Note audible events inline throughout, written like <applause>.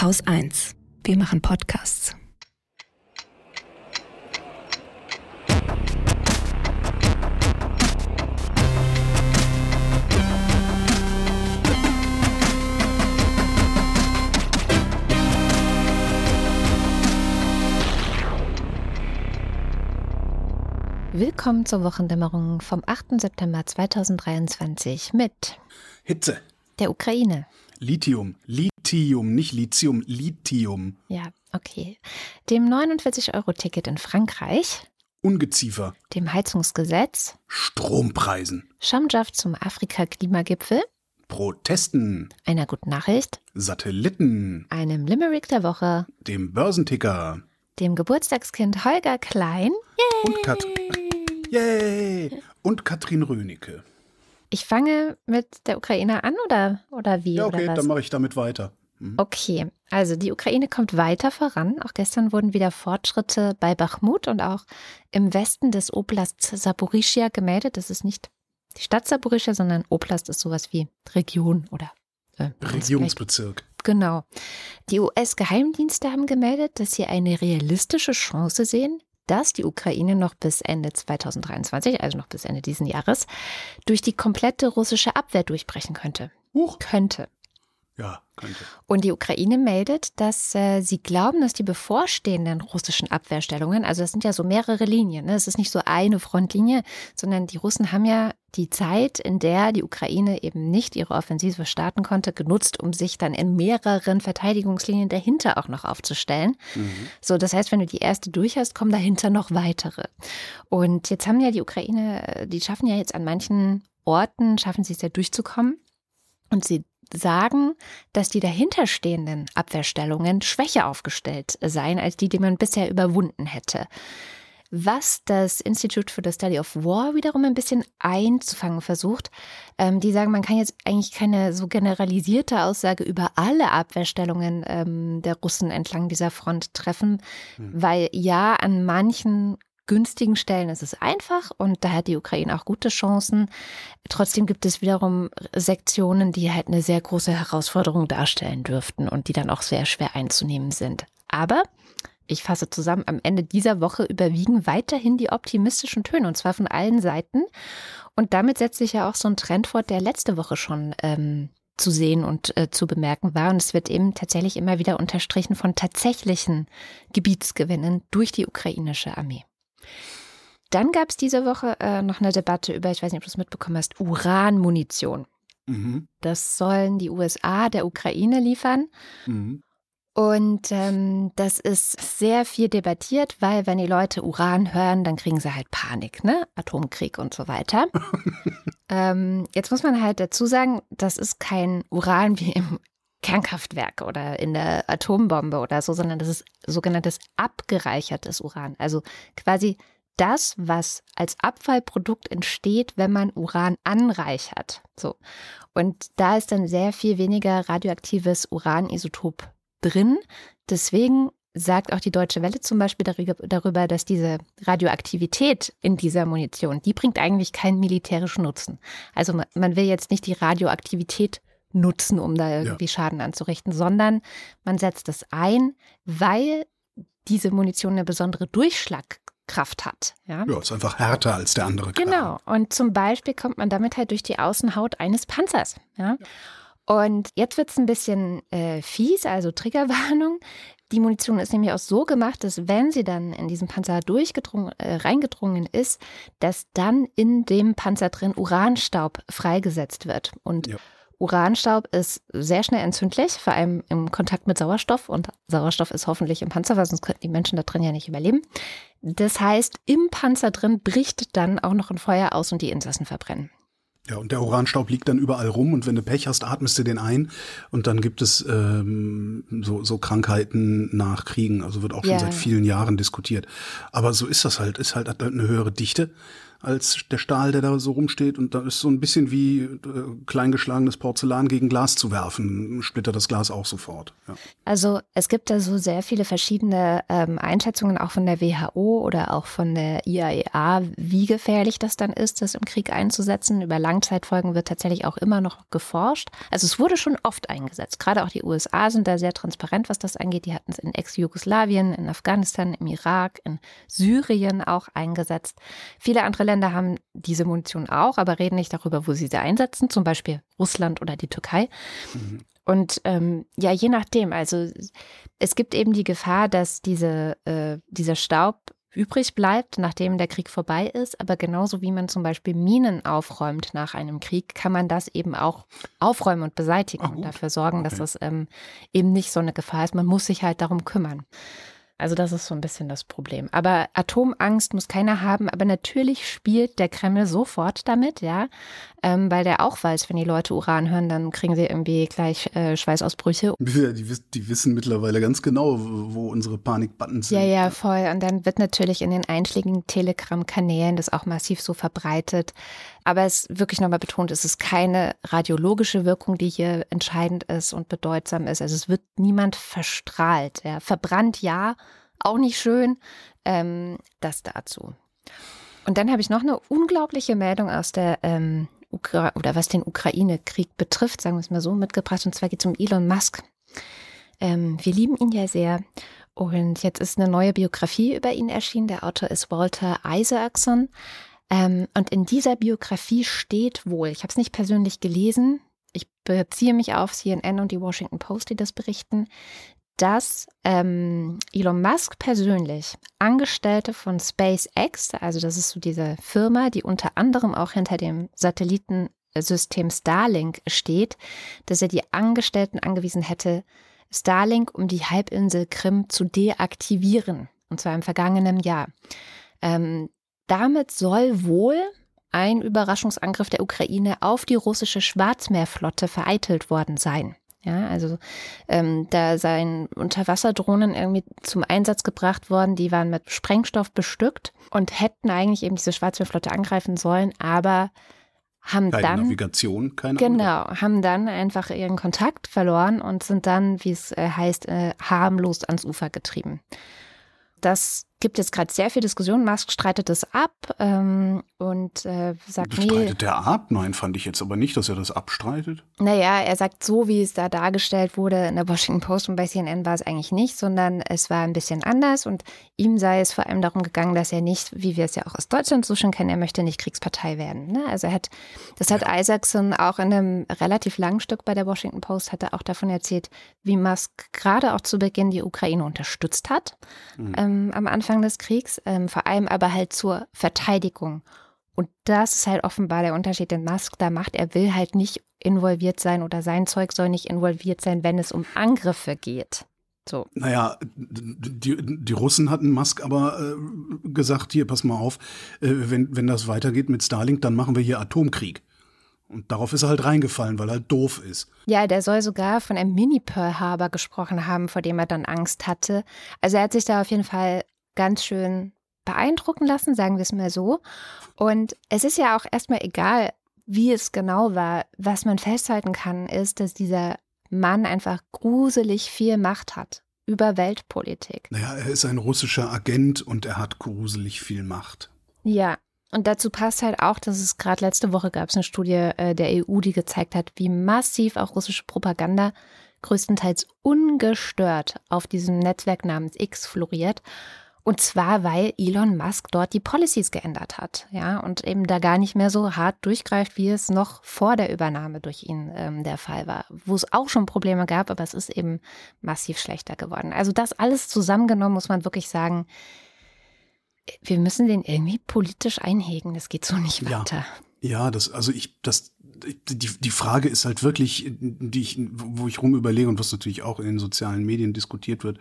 Haus 1. Wir machen Podcasts. Willkommen zur Wochendämmerung vom 8. September 2023 mit Hitze, der Ukraine. Lithium, Lithium, nicht Lithium, Lithium, Ja, okay. Dem 49-Euro-Ticket in Frankreich, Ungeziefer, dem Heizungsgesetz, Strompreisen, Schamjaf zum Afrika-Klimagipfel, Protesten, einer guten Nachricht, Satelliten, einem Limerick der Woche, dem Börsenticker. Dem Geburtstagskind Holger Klein. und, Kat Yay! und Katrin Rönecke. Ich fange mit der Ukraine an oder, oder wie? Ja, okay, dann mache ich damit weiter. Mhm. Okay, also die Ukraine kommt weiter voran. Auch gestern wurden wieder Fortschritte bei Bachmut und auch im Westen des Oblasts Saporischia gemeldet. Das ist nicht die Stadt Saporischia, sondern Oblast ist sowas wie Region oder äh, Regierungsbezirk. Genau. Die US-Geheimdienste haben gemeldet, dass sie eine realistische Chance sehen, dass die Ukraine noch bis Ende 2023, also noch bis Ende diesen Jahres, durch die komplette russische Abwehr durchbrechen könnte. Huch. Könnte. Ja, könnte. Und die Ukraine meldet, dass äh, sie glauben, dass die bevorstehenden russischen Abwehrstellungen, also das sind ja so mehrere Linien, ne? es ist nicht so eine Frontlinie, sondern die Russen haben ja die Zeit, in der die Ukraine eben nicht ihre Offensive starten konnte, genutzt, um sich dann in mehreren Verteidigungslinien dahinter auch noch aufzustellen. Mhm. So, das heißt, wenn du die erste durch hast, kommen dahinter noch weitere. Und jetzt haben ja die Ukraine, die schaffen ja jetzt an manchen Orten, schaffen sie es ja durchzukommen. Und sie sagen, dass die dahinterstehenden Abwehrstellungen schwächer aufgestellt seien als die, die man bisher überwunden hätte. Was das Institute for the Study of War wiederum ein bisschen einzufangen versucht, ähm, die sagen, man kann jetzt eigentlich keine so generalisierte Aussage über alle Abwehrstellungen ähm, der Russen entlang dieser Front treffen, weil ja, an manchen günstigen Stellen ist es einfach und da hat die Ukraine auch gute Chancen. Trotzdem gibt es wiederum Sektionen, die halt eine sehr große Herausforderung darstellen dürften und die dann auch sehr schwer einzunehmen sind. Aber ich fasse zusammen, am Ende dieser Woche überwiegen weiterhin die optimistischen Töne und zwar von allen Seiten. Und damit setzt sich ja auch so ein Trend fort, der letzte Woche schon ähm, zu sehen und äh, zu bemerken war. Und es wird eben tatsächlich immer wieder unterstrichen von tatsächlichen Gebietsgewinnen durch die ukrainische Armee. Dann gab es diese Woche äh, noch eine Debatte über, ich weiß nicht, ob du es mitbekommen hast, Uranmunition. Mhm. Das sollen die USA der Ukraine liefern. Mhm. Und ähm, das ist sehr viel debattiert, weil wenn die Leute Uran hören, dann kriegen sie halt Panik, ne? Atomkrieg und so weiter. <laughs> ähm, jetzt muss man halt dazu sagen, das ist kein Uran wie im Kernkraftwerk oder in der Atombombe oder so, sondern das ist sogenanntes abgereichertes Uran. Also quasi das, was als Abfallprodukt entsteht, wenn man Uran anreichert. So. Und da ist dann sehr viel weniger radioaktives Uranisotop drin. Deswegen sagt auch die Deutsche Welle zum Beispiel darüber, dass diese Radioaktivität in dieser Munition, die bringt eigentlich keinen militärischen Nutzen. Also man will jetzt nicht die Radioaktivität nutzen, um da irgendwie Schaden anzurichten, sondern man setzt es ein, weil diese Munition eine besondere Durchschlagkraft hat. Ja? Ja, ist einfach härter als der andere Kram. Genau. Und zum Beispiel kommt man damit halt durch die Außenhaut eines Panzers. Ja? Und jetzt wird es ein bisschen äh, fies, also Triggerwarnung. Die Munition ist nämlich auch so gemacht, dass wenn sie dann in diesen Panzer durchgedrungen, äh, reingedrungen ist, dass dann in dem Panzer drin Uranstaub freigesetzt wird. Und Ja. Uranstaub ist sehr schnell entzündlich, vor allem im Kontakt mit Sauerstoff. Und Sauerstoff ist hoffentlich im Panzer, weil sonst könnten die Menschen da drin ja nicht überleben. Das heißt, im Panzer drin bricht dann auch noch ein Feuer aus und die Insassen verbrennen. Ja, und der Uranstaub liegt dann überall rum und wenn du Pech hast, atmest du den ein und dann gibt es ähm, so, so Krankheiten nach Kriegen. Also wird auch schon Ja. seit vielen Jahren diskutiert. Aber so ist das halt, ist halt eine höhere Dichte. Als der Stahl, der da so rumsteht. Und da ist so ein bisschen wie äh, kleingeschlagenes Porzellan gegen Glas zu werfen. Splittert das Glas auch sofort. Ja. Also es gibt da so sehr viele verschiedene ähm, Einschätzungen auch von der WHO oder auch von der IAEA, wie gefährlich das dann ist, das im Krieg einzusetzen. Über Langzeitfolgen wird tatsächlich auch immer noch geforscht. Also es wurde schon oft eingesetzt. Gerade auch die USA sind da sehr transparent, was das angeht. Die hatten es in Ex-Jugoslawien, in Afghanistan, im Irak, in Syrien auch eingesetzt. Viele andere Länder haben diese Munition auch, aber reden nicht darüber, wo sie sie einsetzen, zum Beispiel Russland oder die Türkei. Mhm. Und ähm, ja, je nachdem, also es gibt eben die Gefahr, dass diese, äh, dieser Staub übrig bleibt, nachdem der Krieg vorbei ist. Aber genauso wie man zum Beispiel Minen aufräumt nach einem Krieg, kann man das eben auch aufräumen und beseitigen Ach, und dafür sorgen, okay. dass das ähm, eben nicht so eine Gefahr ist. Man muss sich halt darum kümmern. Also das ist so ein bisschen das Problem. Aber Atomangst muss keiner haben. Aber natürlich spielt der Kreml sofort damit, ja, ähm, weil der auch weiß, wenn die Leute Uran hören, dann kriegen sie irgendwie gleich äh, Schweißausbrüche. Ja, die, die, wissen mittlerweile ganz genau, wo unsere Panikbuttons sind. Ja, ja, voll. Und dann wird natürlich in den einschlägigen Telegram-Kanälen das auch massiv so verbreitet. Aber es wirklich nochmal betont, es ist keine radiologische Wirkung, die hier entscheidend ist und bedeutsam ist. Also es wird niemand verstrahlt. Ja. Verbrannt ja, auch nicht schön. Ähm, das dazu. Und dann habe ich noch eine unglaubliche Meldung aus der ähm, Ukra oder was den Ukraine-Krieg betrifft, sagen wir es mal so, mitgebracht. Und zwar geht es um Elon Musk. Ähm, wir lieben ihn ja sehr. Und jetzt ist eine neue Biografie über ihn erschienen. Der Autor ist Walter Isaacson. Ähm, und in dieser Biografie steht wohl, ich habe es nicht persönlich gelesen, ich beziehe mich auf CNN und die Washington Post, die das berichten, dass ähm, Elon Musk persönlich Angestellte von SpaceX, also das ist so diese Firma, die unter anderem auch hinter dem Satellitensystem Starlink steht, dass er die Angestellten angewiesen hätte, Starlink um die Halbinsel Krim zu deaktivieren, und zwar im vergangenen Jahr. Ähm, damit soll wohl ein Überraschungsangriff der Ukraine auf die russische Schwarzmeerflotte vereitelt worden sein. Ja, also ähm, da seien Unterwasserdrohnen irgendwie zum Einsatz gebracht worden, die waren mit Sprengstoff bestückt und hätten eigentlich eben diese Schwarzmeerflotte angreifen sollen, aber haben keine dann Navigation, keine genau, andere. haben dann einfach ihren Kontakt verloren und sind dann, wie es äh, heißt, äh, harmlos ans Ufer getrieben. Das gibt jetzt gerade sehr viel Diskussion. Musk streitet das ab ähm, und äh, sagt, Bestreitet nee. er ab? Nein, fand ich jetzt aber nicht, dass er das abstreitet. Naja, er sagt, so wie es da dargestellt wurde in der Washington Post und bei CNN war es eigentlich nicht, sondern es war ein bisschen anders und ihm sei es vor allem darum gegangen, dass er nicht, wie wir es ja auch aus Deutschland so schon kennen, er möchte nicht Kriegspartei werden. Ne? Also er hat, das hat ja. Isaacson auch in einem relativ langen Stück bei der Washington Post, hat er auch davon erzählt, wie Musk gerade auch zu Beginn die Ukraine unterstützt hat mhm. ähm, am Anfang Anfang des Kriegs, ähm, vor allem aber halt zur Verteidigung. Und das ist halt offenbar der Unterschied, den Musk da macht. Er will halt nicht involviert sein oder sein Zeug soll nicht involviert sein, wenn es um Angriffe geht. So. Naja, die, die Russen hatten Musk aber äh, gesagt, hier, pass mal auf, äh, wenn, wenn das weitergeht mit Starlink, dann machen wir hier Atomkrieg. Und darauf ist er halt reingefallen, weil er halt doof ist. Ja, der soll sogar von einem Mini-Pearl Harbor gesprochen haben, vor dem er dann Angst hatte. Also er hat sich da auf jeden Fall ganz schön beeindrucken lassen, sagen wir es mal so. Und es ist ja auch erstmal egal, wie es genau war. Was man festhalten kann, ist, dass dieser Mann einfach gruselig viel Macht hat über Weltpolitik. Naja, er ist ein russischer Agent und er hat gruselig viel Macht. Ja, und dazu passt halt auch, dass es gerade letzte Woche gab es eine Studie äh, der EU, die gezeigt hat, wie massiv auch russische Propaganda größtenteils ungestört auf diesem Netzwerk namens X floriert. Und zwar, weil Elon Musk dort die Policies geändert hat, ja, und eben da gar nicht mehr so hart durchgreift, wie es noch vor der Übernahme durch ihn ähm, der Fall war, wo es auch schon Probleme gab, aber es ist eben massiv schlechter geworden. Also das alles zusammengenommen muss man wirklich sagen, wir müssen den irgendwie politisch einhegen. Das geht so nicht weiter. Ja, ja das, also ich, das, die, die Frage ist halt wirklich, die ich, wo ich rum überlege und was natürlich auch in den sozialen Medien diskutiert wird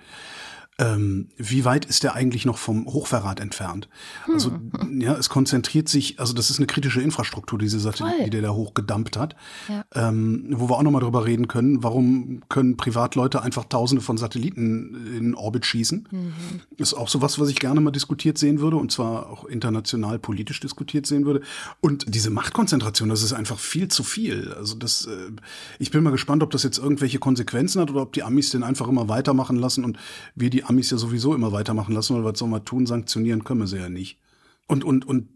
ähm, wie weit ist der eigentlich noch vom Hochverrat entfernt? Also, hm. ja, es konzentriert sich, also das ist eine kritische Infrastruktur, diese Satelliten, die der da hochgedumpt hat. Ja. Ähm, wo wir auch nochmal drüber reden können, warum können Privatleute einfach tausende von Satelliten in Orbit schießen? Mhm. Ist auch sowas, was ich gerne mal diskutiert sehen würde und zwar auch international politisch diskutiert sehen würde. Und diese Machtkonzentration, das ist einfach viel zu viel. Also das, äh, ich bin mal gespannt, ob das jetzt irgendwelche Konsequenzen hat oder ob die Amis den einfach immer weitermachen lassen und wir die Amis ja sowieso immer weitermachen lassen, weil was soll man tun, sanktionieren können wir sie ja nicht. Und, und, und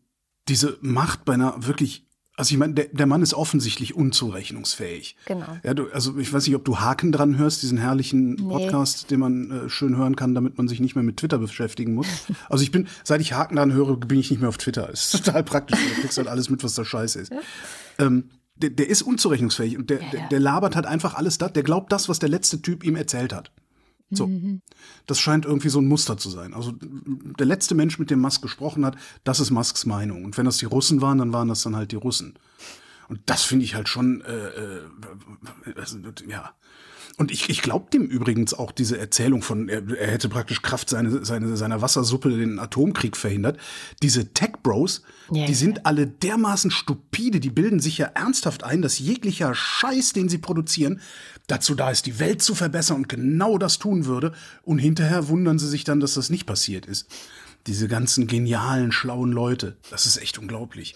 diese Macht bei einer wirklich also ich meine, der, der Mann ist offensichtlich unzurechnungsfähig. Genau. Ja, du, also ich weiß nicht, ob du Haken dran hörst, diesen herrlichen Podcast, den man äh, schön hören kann, damit man sich nicht mehr mit Twitter beschäftigen muss. Also ich bin, seit ich Haken dran höre, bin ich nicht mehr auf Twitter. Ist total praktisch. Du kriegst halt alles mit, was da scheiße ist. Ähm, der, der ist unzurechnungsfähig und der, ja, ja. der, der labert halt einfach alles das. Der glaubt das, was der letzte Typ ihm erzählt hat. So. Mhm. Das scheint irgendwie so ein Muster zu sein. Also der letzte Mensch, mit dem Musk gesprochen hat, das ist Musks Meinung. Und wenn das die Russen waren, dann waren das dann halt die Russen. Und das finde ich halt schon, äh, äh, also, ja. Und ich, ich glaube dem übrigens auch diese Erzählung von, er, er hätte praktisch Kraft seine, seine, seiner Wassersuppe den Atomkrieg verhindert. Diese Tech-Bros, yeah. die sind alle dermaßen stupide, die bilden sich ja ernsthaft ein, dass jeglicher Scheiß, den sie produzieren, dazu da ist, die Welt zu verbessern und genau das tun würde. Und hinterher wundern sie sich dann, dass das nicht passiert ist. Diese ganzen genialen, schlauen Leute, das ist echt unglaublich.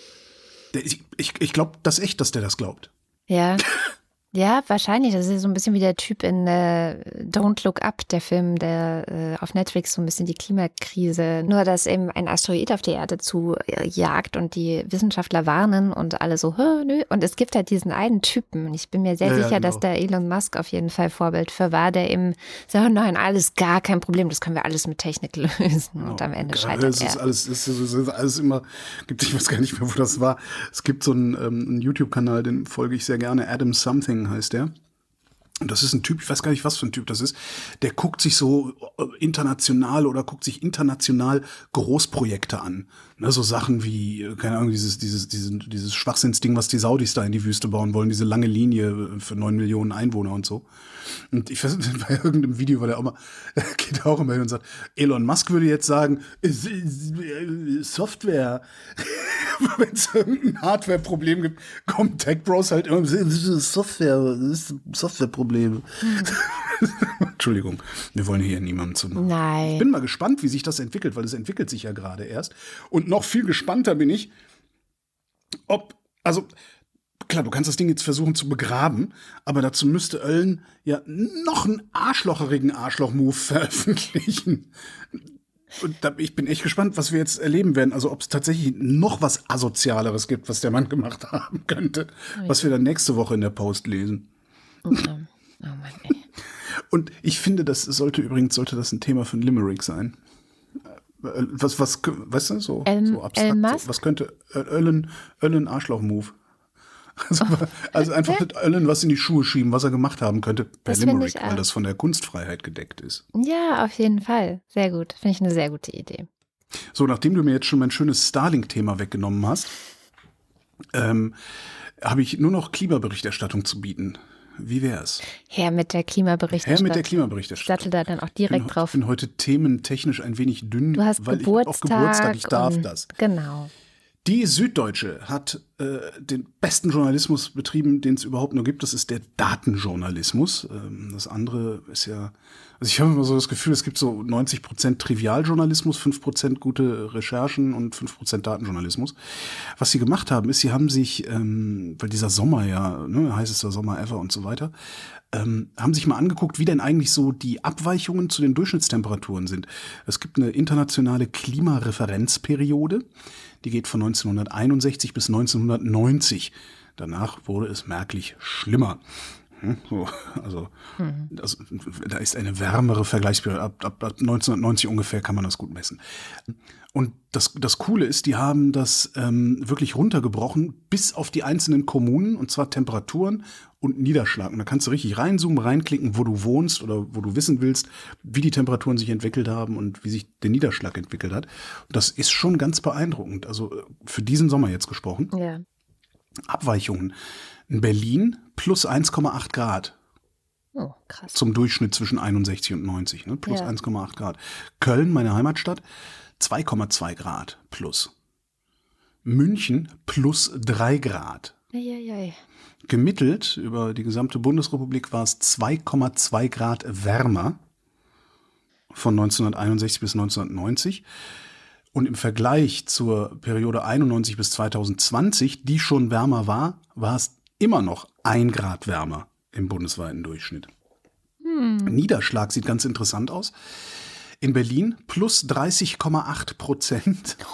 Ich, ich, ich glaube das echt, dass der das glaubt. Ja. <laughs> Ja, wahrscheinlich. Das ist so ein bisschen wie der Typ in äh, Don't Look Up, der Film, der äh, auf Netflix so ein bisschen die Klimakrise, nur dass eben ein Asteroid auf die Erde zu äh, jagt und die Wissenschaftler warnen und alle so, nö. Und es gibt halt diesen einen Typen. Und ich bin mir sehr ja, sicher, ja, genau. dass der Elon Musk auf jeden Fall Vorbild für war, der eben sagt, nein, alles gar kein Problem, das können wir alles mit Technik <laughs> lösen. Und am Ende scheitert es ist er. Alles, es ist alles immer, gibt, ich weiß gar nicht mehr, wo das war. Es gibt so einen, ähm, einen YouTube-Kanal, den folge ich sehr gerne, Adam Something heißt der. Und das ist ein Typ, ich weiß gar nicht, was für ein Typ das ist, der guckt sich so äh, international oder guckt sich international Großprojekte an. Ne, so Sachen wie, äh, keine Ahnung, dieses, dieses, dieses, dieses Schwachsinnsding, was die Saudis da in die Wüste bauen wollen, diese lange Linie für neun Millionen Einwohner und so. Und ich weiß, <laughs> bei irgendeinem Video war der auch mal, <laughs> geht auch immer hin und sagt, Elon Musk würde jetzt sagen, Software. <laughs> Wenn es irgendein Hardware-Problem gibt, kommt Tech Bros halt immer, Software, Software-Probleme. Mhm. Entschuldigung, wir wollen hier niemanden zu. Nein. Ich bin mal gespannt, wie sich das entwickelt, weil es entwickelt sich ja gerade erst. Und noch viel gespannter bin ich, ob, also klar, du kannst das Ding jetzt versuchen zu begraben, aber dazu müsste Öllen ja noch einen arschlocherigen Arschloch-Move <laughs> veröffentlichen. Und da, ich bin echt gespannt, was wir jetzt erleben werden. Also ob es tatsächlich noch was Asozialeres gibt, was der Mann gemacht <laughs> haben könnte, oh was wir dann nächste Woche in der Post lesen. Okay. Oh Mann, ey. <laughs> Und ich finde, das sollte übrigens sollte das ein Thema für ein Limerick sein. Äh, was, was, weißt du, so, ähm, so abstrakt. So, was könnte Öllen, Öllen Arschloch-Move? Also, also einfach mit Allen was in die Schuhe schieben, was er gemacht haben könnte per das Limerick, weil das von der Kunstfreiheit gedeckt ist. Ja, auf jeden Fall. Sehr gut. Finde ich eine sehr gute Idee. So, nachdem du mir jetzt schon mein schönes Starlink-Thema weggenommen hast, ähm, habe ich nur noch Klimaberichterstattung zu bieten. Wie wär's? Her mit der Klimaberichterstattung. Her mit der Klimaberichterstattung. Sattel da dann auch direkt bin, drauf. Ich bin heute thementechnisch ein wenig dünn, du hast weil Geburtstag ich auf Geburtstag, ich darf das. Genau. Die Süddeutsche hat äh, den besten Journalismus betrieben, den es überhaupt nur gibt. Das ist der Datenjournalismus. Ähm, das andere ist ja, also ich habe immer so das Gefühl, es gibt so 90 Prozent Trivialjournalismus, 5 Prozent gute Recherchen und 5 Prozent Datenjournalismus. Was sie gemacht haben, ist, sie haben sich, ähm, weil dieser Sommer ja, ne, heißester Sommer ever und so weiter, ähm, haben sich mal angeguckt, wie denn eigentlich so die Abweichungen zu den Durchschnittstemperaturen sind. Es gibt eine internationale Klimareferenzperiode. Die geht von 1961 bis 1990. Danach wurde es merklich schlimmer. Hm, so, <laughs> also mhm. das, da ist eine wärmere Vergleichsperiode. Ab, ab, ab 1990 ungefähr kann man das gut messen. Und das, das Coole ist, die haben das ähm, wirklich runtergebrochen bis auf die einzelnen Kommunen, und zwar Temperaturen und Niederschlag. Und da kannst du richtig reinzoomen, reinklicken, wo du wohnst oder wo du wissen willst, wie die Temperaturen sich entwickelt haben und wie sich der Niederschlag entwickelt hat. Und das ist schon ganz beeindruckend. Also äh, für diesen Sommer jetzt gesprochen. Ja. Abweichungen. In Berlin plus 1,8 Grad. Oh, krass. Zum Durchschnitt zwischen 61 und 90, ne? plus Ja. 1,8 Grad. Köln, meine Heimatstadt, 2,2 Grad plus. München plus 3 Grad. Eieiei. Gemittelt über die gesamte Bundesrepublik war es 2,2 Grad wärmer von 1961 bis 1990. Und im Vergleich zur Periode 91 bis 2020, die schon wärmer war, war es immer noch ein Grad wärmer im bundesweiten Durchschnitt. Niederschlag sieht ganz interessant aus. In Berlin plus 30,8 Prozent. <laughs>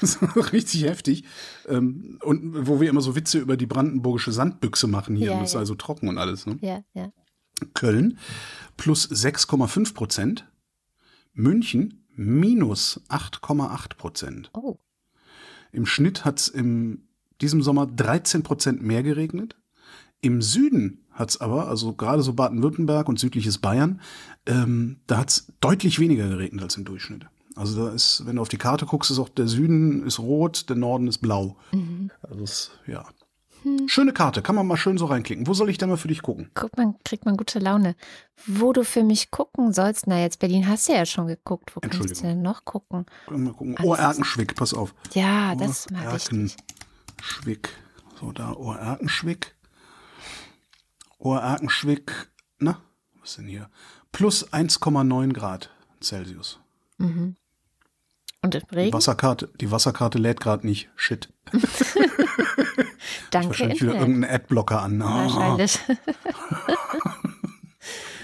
Das ist <laughs> richtig heftig. Ähm, Und wo wir immer so Witze über die brandenburgische Sandbüchse machen hier, Ja, und es ist ja. also trocken und alles. Ne? Ja, ja. Köln plus 6,5 Prozent. München minus 8,8 Prozent. Oh, Im Schnitt hat es in diesem Sommer 13 Prozent mehr geregnet. Im Süden hat es aber, also gerade so Baden-Württemberg und südliches Bayern, ähm, da hat es deutlich weniger geregnet als im Durchschnitt. Also da ist, wenn du auf die Karte guckst, ist auch der Süden ist rot, der Norden ist blau. Also es, ja. Schöne Karte, kann man mal schön so reinklicken. Wo soll ich denn mal für dich gucken? guck man, kriegt man gute Laune. Wo du für mich gucken sollst, na jetzt Berlin hast du ja schon geguckt. Wo kannst du denn noch gucken? Mal gucken. Alles- Ohrerkenschwick, pass auf. Ja, das ist mal wichtig. Ohrerkenschwick. So, da Ohrerkenschwick. Ohrerkenschwick, na, was ist denn hier? Plus 1,9 Grad Celsius. Mhm. Und im Die Regen? Wasserkarte, die Wasserkarte lädt gerade nicht. Shit. <laughs> Danke, Wahrscheinlich wieder Internet. irgendein Adblocker an. Ah. Wahrscheinlich. <laughs>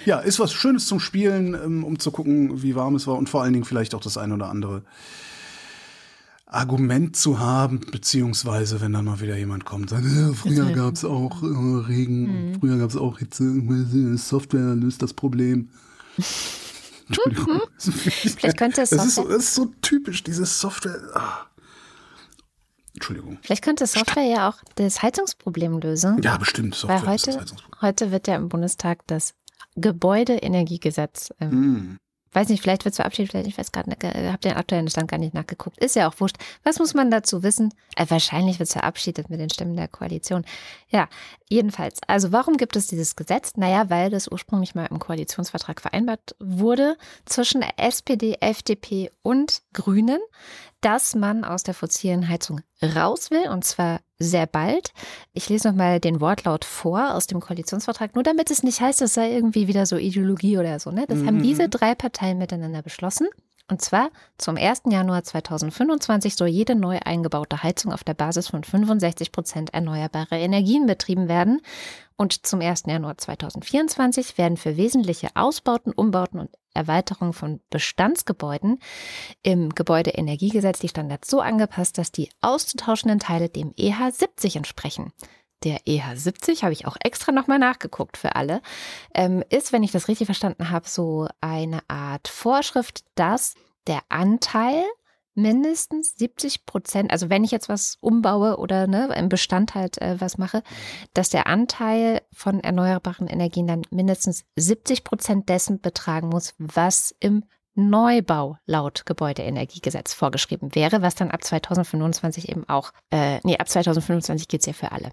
Ja, ist was Schönes zum Spielen, ähm, um zu gucken, wie warm es war und vor allen Dingen vielleicht auch das ein oder andere Argument zu haben, beziehungsweise wenn dann mal wieder jemand kommt, sagt, äh, früher gab es auch äh, Regen, früher gab es auch Hitze, Software löst das Problem. <laughs> Entschuldigung. <laughs> Vielleicht könnte es ist, so, Software, es ist so typisch, diese Software. Ah. Entschuldigung. vielleicht könnte Software ja auch das Heizungsproblem lösen. Ja, bestimmt. Software Weil heute, heute wird ja im Bundestag das Gebäudeenergiegesetz ähm, Mm. Weiß nicht, vielleicht wird es verabschiedet, vielleicht, ich weiß gerade nicht, äh, habe den aktuellen Stand gar nicht nachgeguckt. Ist ja auch wurscht. Was muss man dazu wissen? Äh, wahrscheinlich wird es verabschiedet mit den Stimmen der Koalition. Ja, jedenfalls. Also warum gibt es dieses Gesetz? Naja, weil das ursprünglich mal im Koalitionsvertrag vereinbart wurde zwischen SPD, FDP und Grünen, dass man aus der fossilen Heizung raus will und zwar sehr bald. Ich lese nochmal den Wortlaut vor aus dem Koalitionsvertrag, nur damit es nicht heißt, es sei irgendwie wieder so Ideologie oder so. Ne? Das haben Mhm. diese drei Parteien miteinander beschlossen. Und zwar zum 1. Januar 2025 soll jede neu eingebaute Heizung auf der Basis von 65 Prozent erneuerbare Energien betrieben werden. Und zum 1. Januar 2024 werden für wesentliche Ausbauten, Umbauten und Erweiterungen von Bestandsgebäuden im Gebäudeenergiegesetz die Standards so angepasst, dass die auszutauschenden Teile dem EH 70 entsprechen. Der EH 70, habe ich auch extra nochmal nachgeguckt für alle, ähm, ist, wenn ich das richtig verstanden habe, so eine Art Vorschrift, dass der Anteil mindestens 70 Prozent, also wenn ich jetzt was umbaue oder ne, im Bestand halt äh, was mache, dass der Anteil von erneuerbaren Energien dann mindestens 70 Prozent dessen betragen muss, was im Neubau laut Gebäudeenergiegesetz vorgeschrieben wäre, was dann ab 2025 eben auch, äh, nee, ab 2025 gilt es ja für alle.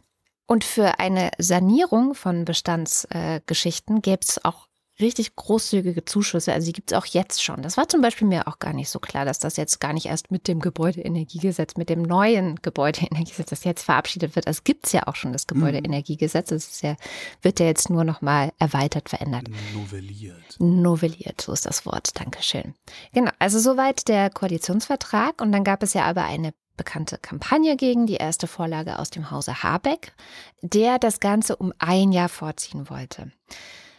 Und für eine Sanierung von Bestandsgeschichten äh, gäbe es auch richtig großzügige Zuschüsse. Also die gibt es auch jetzt schon. Das war zum Beispiel mir auch gar nicht so klar, dass das jetzt gar nicht erst mit dem Gebäudeenergiegesetz, mit dem neuen Gebäudeenergiegesetz, das jetzt verabschiedet wird. Das gibt es ja auch schon, das Gebäudeenergiegesetz. Das ist ja, wird ja jetzt nur nochmal erweitert, verändert. Novelliert. Novelliert, so ist das Wort. Dankeschön. Genau, also soweit der Koalitionsvertrag. Und dann gab es ja aber eine bekannte Kampagne gegen die erste Vorlage aus dem Hause Habeck, der das Ganze um ein Jahr vorziehen wollte.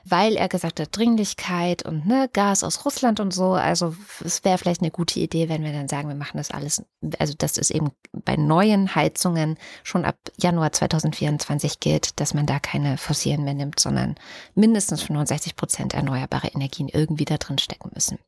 Weil er gesagt hat, Dringlichkeit und ne, Gas aus Russland und so. Also es wäre vielleicht eine gute Idee, wenn wir dann sagen, wir machen das alles, also dass es eben bei neuen Heizungen schon ab Januar 2024 gilt, dass man da keine fossilen mehr nimmt, sondern mindestens 65 Prozent erneuerbare Energien irgendwie da drin stecken müssen.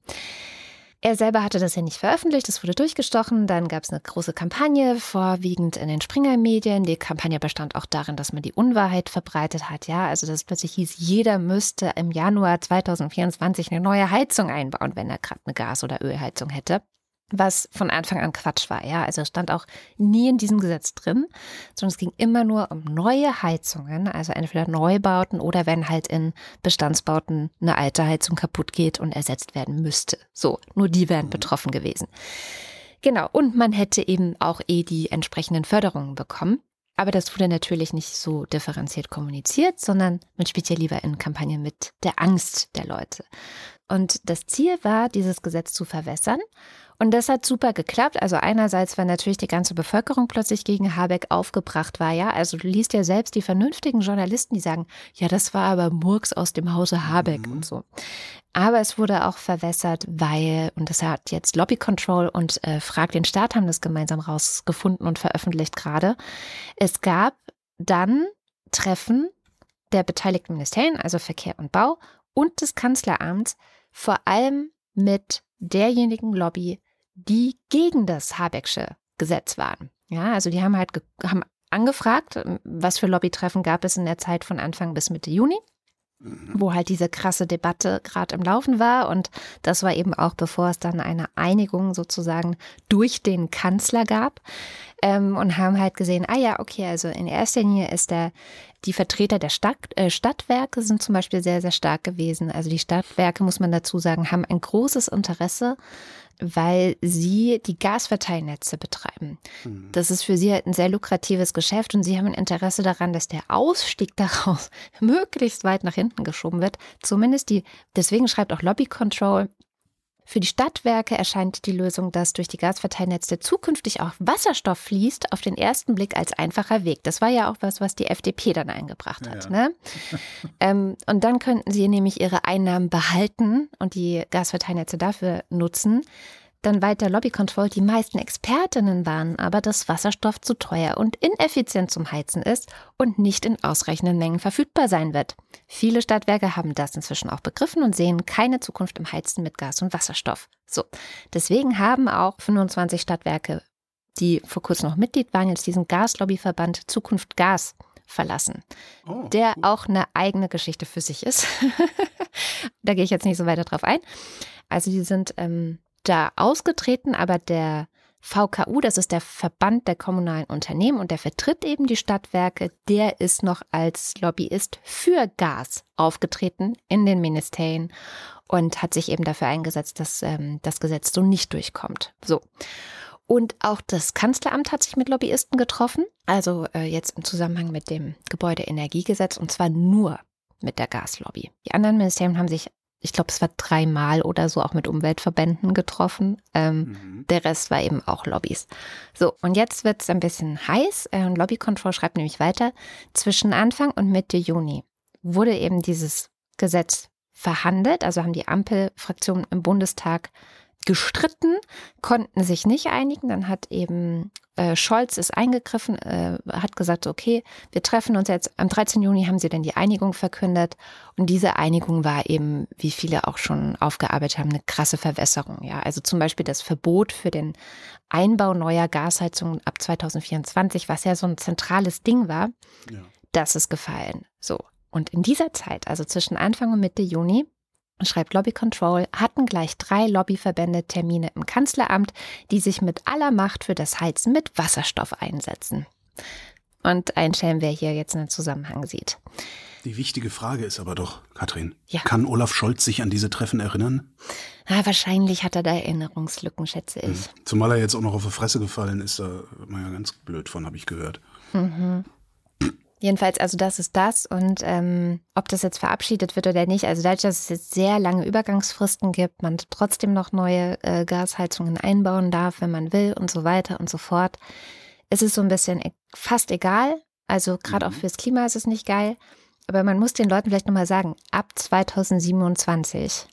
Er selber hatte das ja nicht veröffentlicht, das wurde durchgestochen. Dann gab es eine große Kampagne, vorwiegend in den Springer-Medien. Die Kampagne bestand auch darin, dass man die Unwahrheit verbreitet hat. Ja, also dass es plötzlich hieß, jeder müsste im Januar 2024 eine neue Heizung einbauen, wenn er gerade eine Gas- oder Ölheizung hätte. Was von Anfang an Quatsch war. Ja, also stand auch nie in diesem Gesetz drin, sondern es ging immer nur um neue Heizungen, also entweder Neubauten oder wenn halt in Bestandsbauten eine alte Heizung kaputt geht und ersetzt werden müsste. So, nur die wären mhm. betroffen gewesen. Genau, und man hätte eben auch eh die entsprechenden Förderungen bekommen. Aber das wurde natürlich nicht so differenziert kommuniziert, sondern man spielt ja lieber in Kampagnen mit der Angst der Leute. Und das Ziel war, dieses Gesetz zu verwässern und das hat super geklappt. Also einerseits, weil natürlich die ganze Bevölkerung plötzlich gegen Habeck aufgebracht war, ja. Also du liest ja selbst die vernünftigen Journalisten, die sagen, ja, das war aber Murks aus dem Hause Habeck mhm. und so. Aber es wurde auch verwässert, weil, und das hat jetzt Lobby Control und äh, Frag den Staat haben das gemeinsam rausgefunden und veröffentlicht gerade. Es gab dann Treffen der beteiligten Ministerien, also Verkehr und Bau und des Kanzleramts, vor allem mit derjenigen Lobby, die gegen das Habecksche Gesetz waren. Ja, also die haben halt haben angefragt, was für Lobbytreffen gab es in der Zeit von Anfang bis Mitte Juni wo halt diese krasse Debatte gerade im Laufen war. Und das war eben auch, bevor es dann eine Einigung sozusagen durch den Kanzler gab. Ähm, und haben halt gesehen, ah ja, okay, also in erster Linie ist der, die Vertreter der Stadt, äh, Stadtwerke sind zum Beispiel sehr, sehr stark gewesen. Also die Stadtwerke, muss man dazu sagen, haben ein großes Interesse weil sie die Gasverteilnetze betreiben. Mhm. Das ist für sie halt ein sehr lukratives Geschäft und sie haben ein Interesse daran, dass der Ausstieg <laughs> daraus möglichst weit nach hinten geschoben wird. Zumindest die, deswegen schreibt auch Lobby Control, für die Stadtwerke erscheint die Lösung, dass durch die Gasverteilnetze zukünftig auch Wasserstoff fließt, auf den ersten Blick als einfacher Weg. Das war ja auch was, was die FDP dann eingebracht hat. Ja. Ne? <laughs> ähm, und dann könnten sie nämlich ihre Einnahmen behalten und die Gasverteilnetze dafür nutzen. Dann weiter Lobby Control. Die meisten Expertinnen waren aber, dass Wasserstoff zu teuer und ineffizient zum Heizen ist und nicht in ausreichenden Mengen verfügbar sein wird. Viele Stadtwerke haben das inzwischen auch begriffen und sehen keine Zukunft im Heizen mit Gas und Wasserstoff. So. Deswegen haben auch 25 Stadtwerke, die vor kurzem noch Mitglied waren, jetzt diesen Gaslobbyverband Zukunft Gas verlassen, oh, der cool. auch eine eigene Geschichte für sich ist. <laughs> da gehe ich jetzt nicht so weiter drauf ein. Also die sind ähm, da ausgetreten, aber der VKU, das ist der Verband der kommunalen Unternehmen und der vertritt eben die Stadtwerke, der ist noch als Lobbyist für Gas aufgetreten in den Ministerien und hat sich eben dafür eingesetzt, dass ähm, das Gesetz so nicht durchkommt. So. Und auch das Kanzleramt hat sich mit Lobbyisten getroffen, also äh, jetzt im Zusammenhang mit dem Gebäudeenergiegesetz und zwar nur mit der Gaslobby. Die anderen Ministerien haben sich ich glaube, es war dreimal oder so auch mit Umweltverbänden getroffen. Ähm, mhm. Der Rest war eben auch Lobbys. So, und jetzt wird es ein bisschen heiß. Äh, Lobby Control schreibt nämlich weiter. Zwischen Anfang und Mitte Juni wurde eben dieses Gesetz verhandelt. Also haben die Ampelfraktionen im Bundestag gestritten, konnten sich nicht einigen. Dann hat eben äh, Scholz ist eingegriffen, äh, hat gesagt, okay, wir treffen uns jetzt. Am 13. Juni haben sie dann die Einigung verkündet. Und diese Einigung war eben, wie viele auch schon aufgearbeitet haben, eine krasse Verwässerung. Ja, also zum Beispiel das Verbot für den Einbau neuer Gasheizungen ab 2024, was ja so ein zentrales Ding war, ja. das ist gefallen. So. Und in dieser Zeit, also zwischen Anfang und Mitte Juni, schreibt Lobby Control, hatten gleich drei Lobbyverbände Termine im Kanzleramt, die sich mit aller Macht für das Heizen mit Wasserstoff einsetzen. Und ein Schelm, wer hier jetzt einen Zusammenhang sieht. Die wichtige Frage ist aber doch, Katrin, ja. kann Olaf Scholz sich an diese Treffen erinnern? Na, wahrscheinlich hat er da Erinnerungslücken, schätze ich. Hm. Zumal er jetzt auch noch auf die Fresse gefallen ist, da war ja ganz blöd von, habe ich gehört. Mhm. Jedenfalls, also das ist das. Und ähm, ob das jetzt verabschiedet wird oder nicht, also dadurch, dass es jetzt sehr lange Übergangsfristen gibt, man trotzdem noch neue äh, Gasheizungen einbauen darf, wenn man will und so weiter und so fort, ist es so ein bisschen e fast egal. Also gerade mhm. auch fürs Klima ist es nicht geil. Aber man muss den Leuten vielleicht nochmal sagen, ab 2027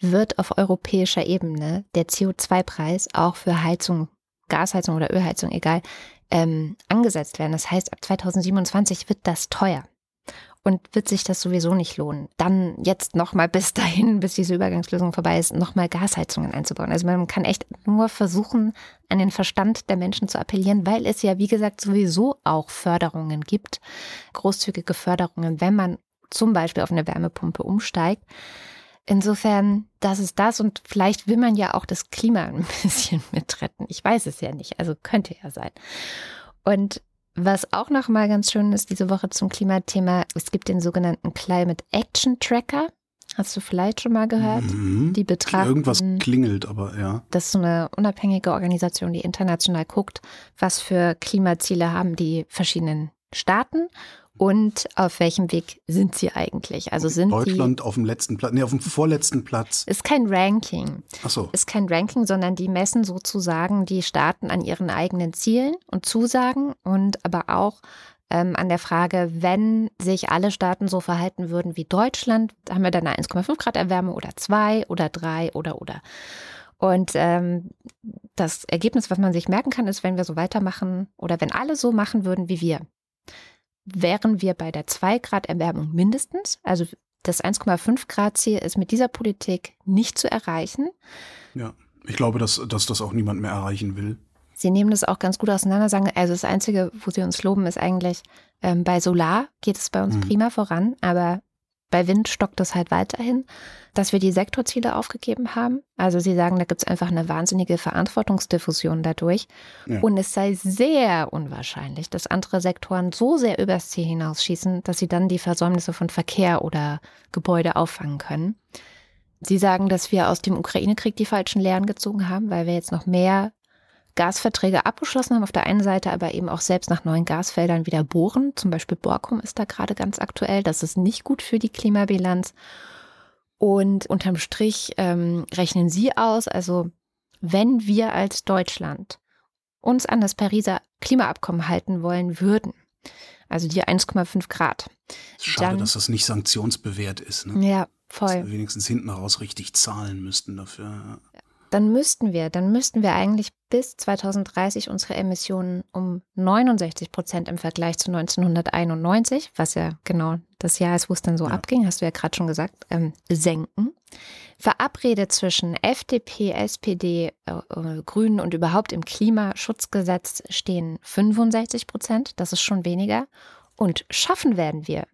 wird auf europäischer Ebene der CO2-Preis auch für Heizung, Gasheizung oder Ölheizung, egal, ähm, angesetzt werden. Das heißt, ab 2027 wird das teuer und wird sich das sowieso nicht lohnen. Dann jetzt nochmal bis dahin, <laughs> bis diese Übergangslösung vorbei ist, nochmal Gasheizungen einzubauen. Also man kann echt nur versuchen, an den Verstand der Menschen zu appellieren, weil es ja, wie gesagt, sowieso auch Förderungen gibt, großzügige Förderungen, wenn man zum Beispiel auf eine Wärmepumpe umsteigt. Insofern, das ist das und vielleicht will man ja auch das Klima ein <laughs> bisschen mitretten. Ich weiß es ja nicht, also könnte ja sein. Und was auch noch mal ganz schön ist diese Woche zum Klimathema, es gibt den sogenannten Climate Action Tracker. Hast du vielleicht schon mal gehört? Mhm. Die betrachten. Irgendwas klingelt, aber ja. Das ist so eine unabhängige Organisation, die international guckt, was für Klimaziele haben die verschiedenen Staaten und auf welchem Weg sind sie eigentlich? Also sind Deutschland auf dem letzten Platz, nee, auf dem vorletzten Platz. Ist kein Ranking. Ach so. Ist kein Ranking, sondern die messen sozusagen die Staaten an ihren eigenen Zielen und Zusagen und aber auch ähm, an der Frage, wenn sich alle Staaten so verhalten würden wie Deutschland, haben wir dann eine 1,5 Grad Erwärmung oder zwei oder drei oder oder. Und ähm, das Ergebnis, was man sich merken kann, ist, wenn wir so weitermachen oder wenn alle so machen würden wie wir, wären wir bei der 2 Grad Erwärmung mindestens. Also das 1,5 Grad Ziel ist mit dieser Politik nicht zu erreichen. Ja, ich glaube, dass, dass das auch niemand mehr erreichen will. Sie nehmen das auch ganz gut auseinander, sagen, also das Einzige, wo Sie uns loben, ist eigentlich, ähm, bei Solar geht es bei uns mhm. prima voran, aber bei Wind stockt es halt weiterhin, dass wir die Sektorziele aufgegeben haben. Also Sie sagen, da gibt es einfach eine wahnsinnige Verantwortungsdiffusion dadurch. Ja. Und es sei sehr unwahrscheinlich, dass andere Sektoren so sehr übers Ziel hinausschießen, dass sie dann die Versäumnisse von Verkehr oder Gebäude auffangen können. Sie sagen, dass wir aus dem Ukraine-Krieg die falschen Lehren gezogen haben, weil wir jetzt noch mehr Gasverträge abgeschlossen haben auf der einen Seite, aber eben auch selbst nach neuen Gasfeldern wieder bohren. Zum Beispiel Borkum ist da gerade ganz aktuell. Das ist nicht gut für die Klimabilanz. Und unterm Strich ähm, rechnen Sie aus, also wenn wir als Deutschland uns an das Pariser Klimaabkommen halten wollen würden, also die 1,5 Grad. Schade, dann, dass das nicht sanktionsbewährt ist. Ne? Ja, voll. Dass wir wenigstens hinten raus richtig zahlen müssten dafür dann müssten wir, dann müssten wir eigentlich bis 2030 unsere Emissionen um 69 Prozent im Vergleich zu 1991, was ja genau das Jahr ist, wo es dann so ja. abging, hast du ja gerade schon gesagt, ähm, senken. Verabredet zwischen FDP, SPD, äh, äh, Grünen und überhaupt im Klimaschutzgesetz stehen 65 Prozent, das ist schon weniger. Und schaffen werden wir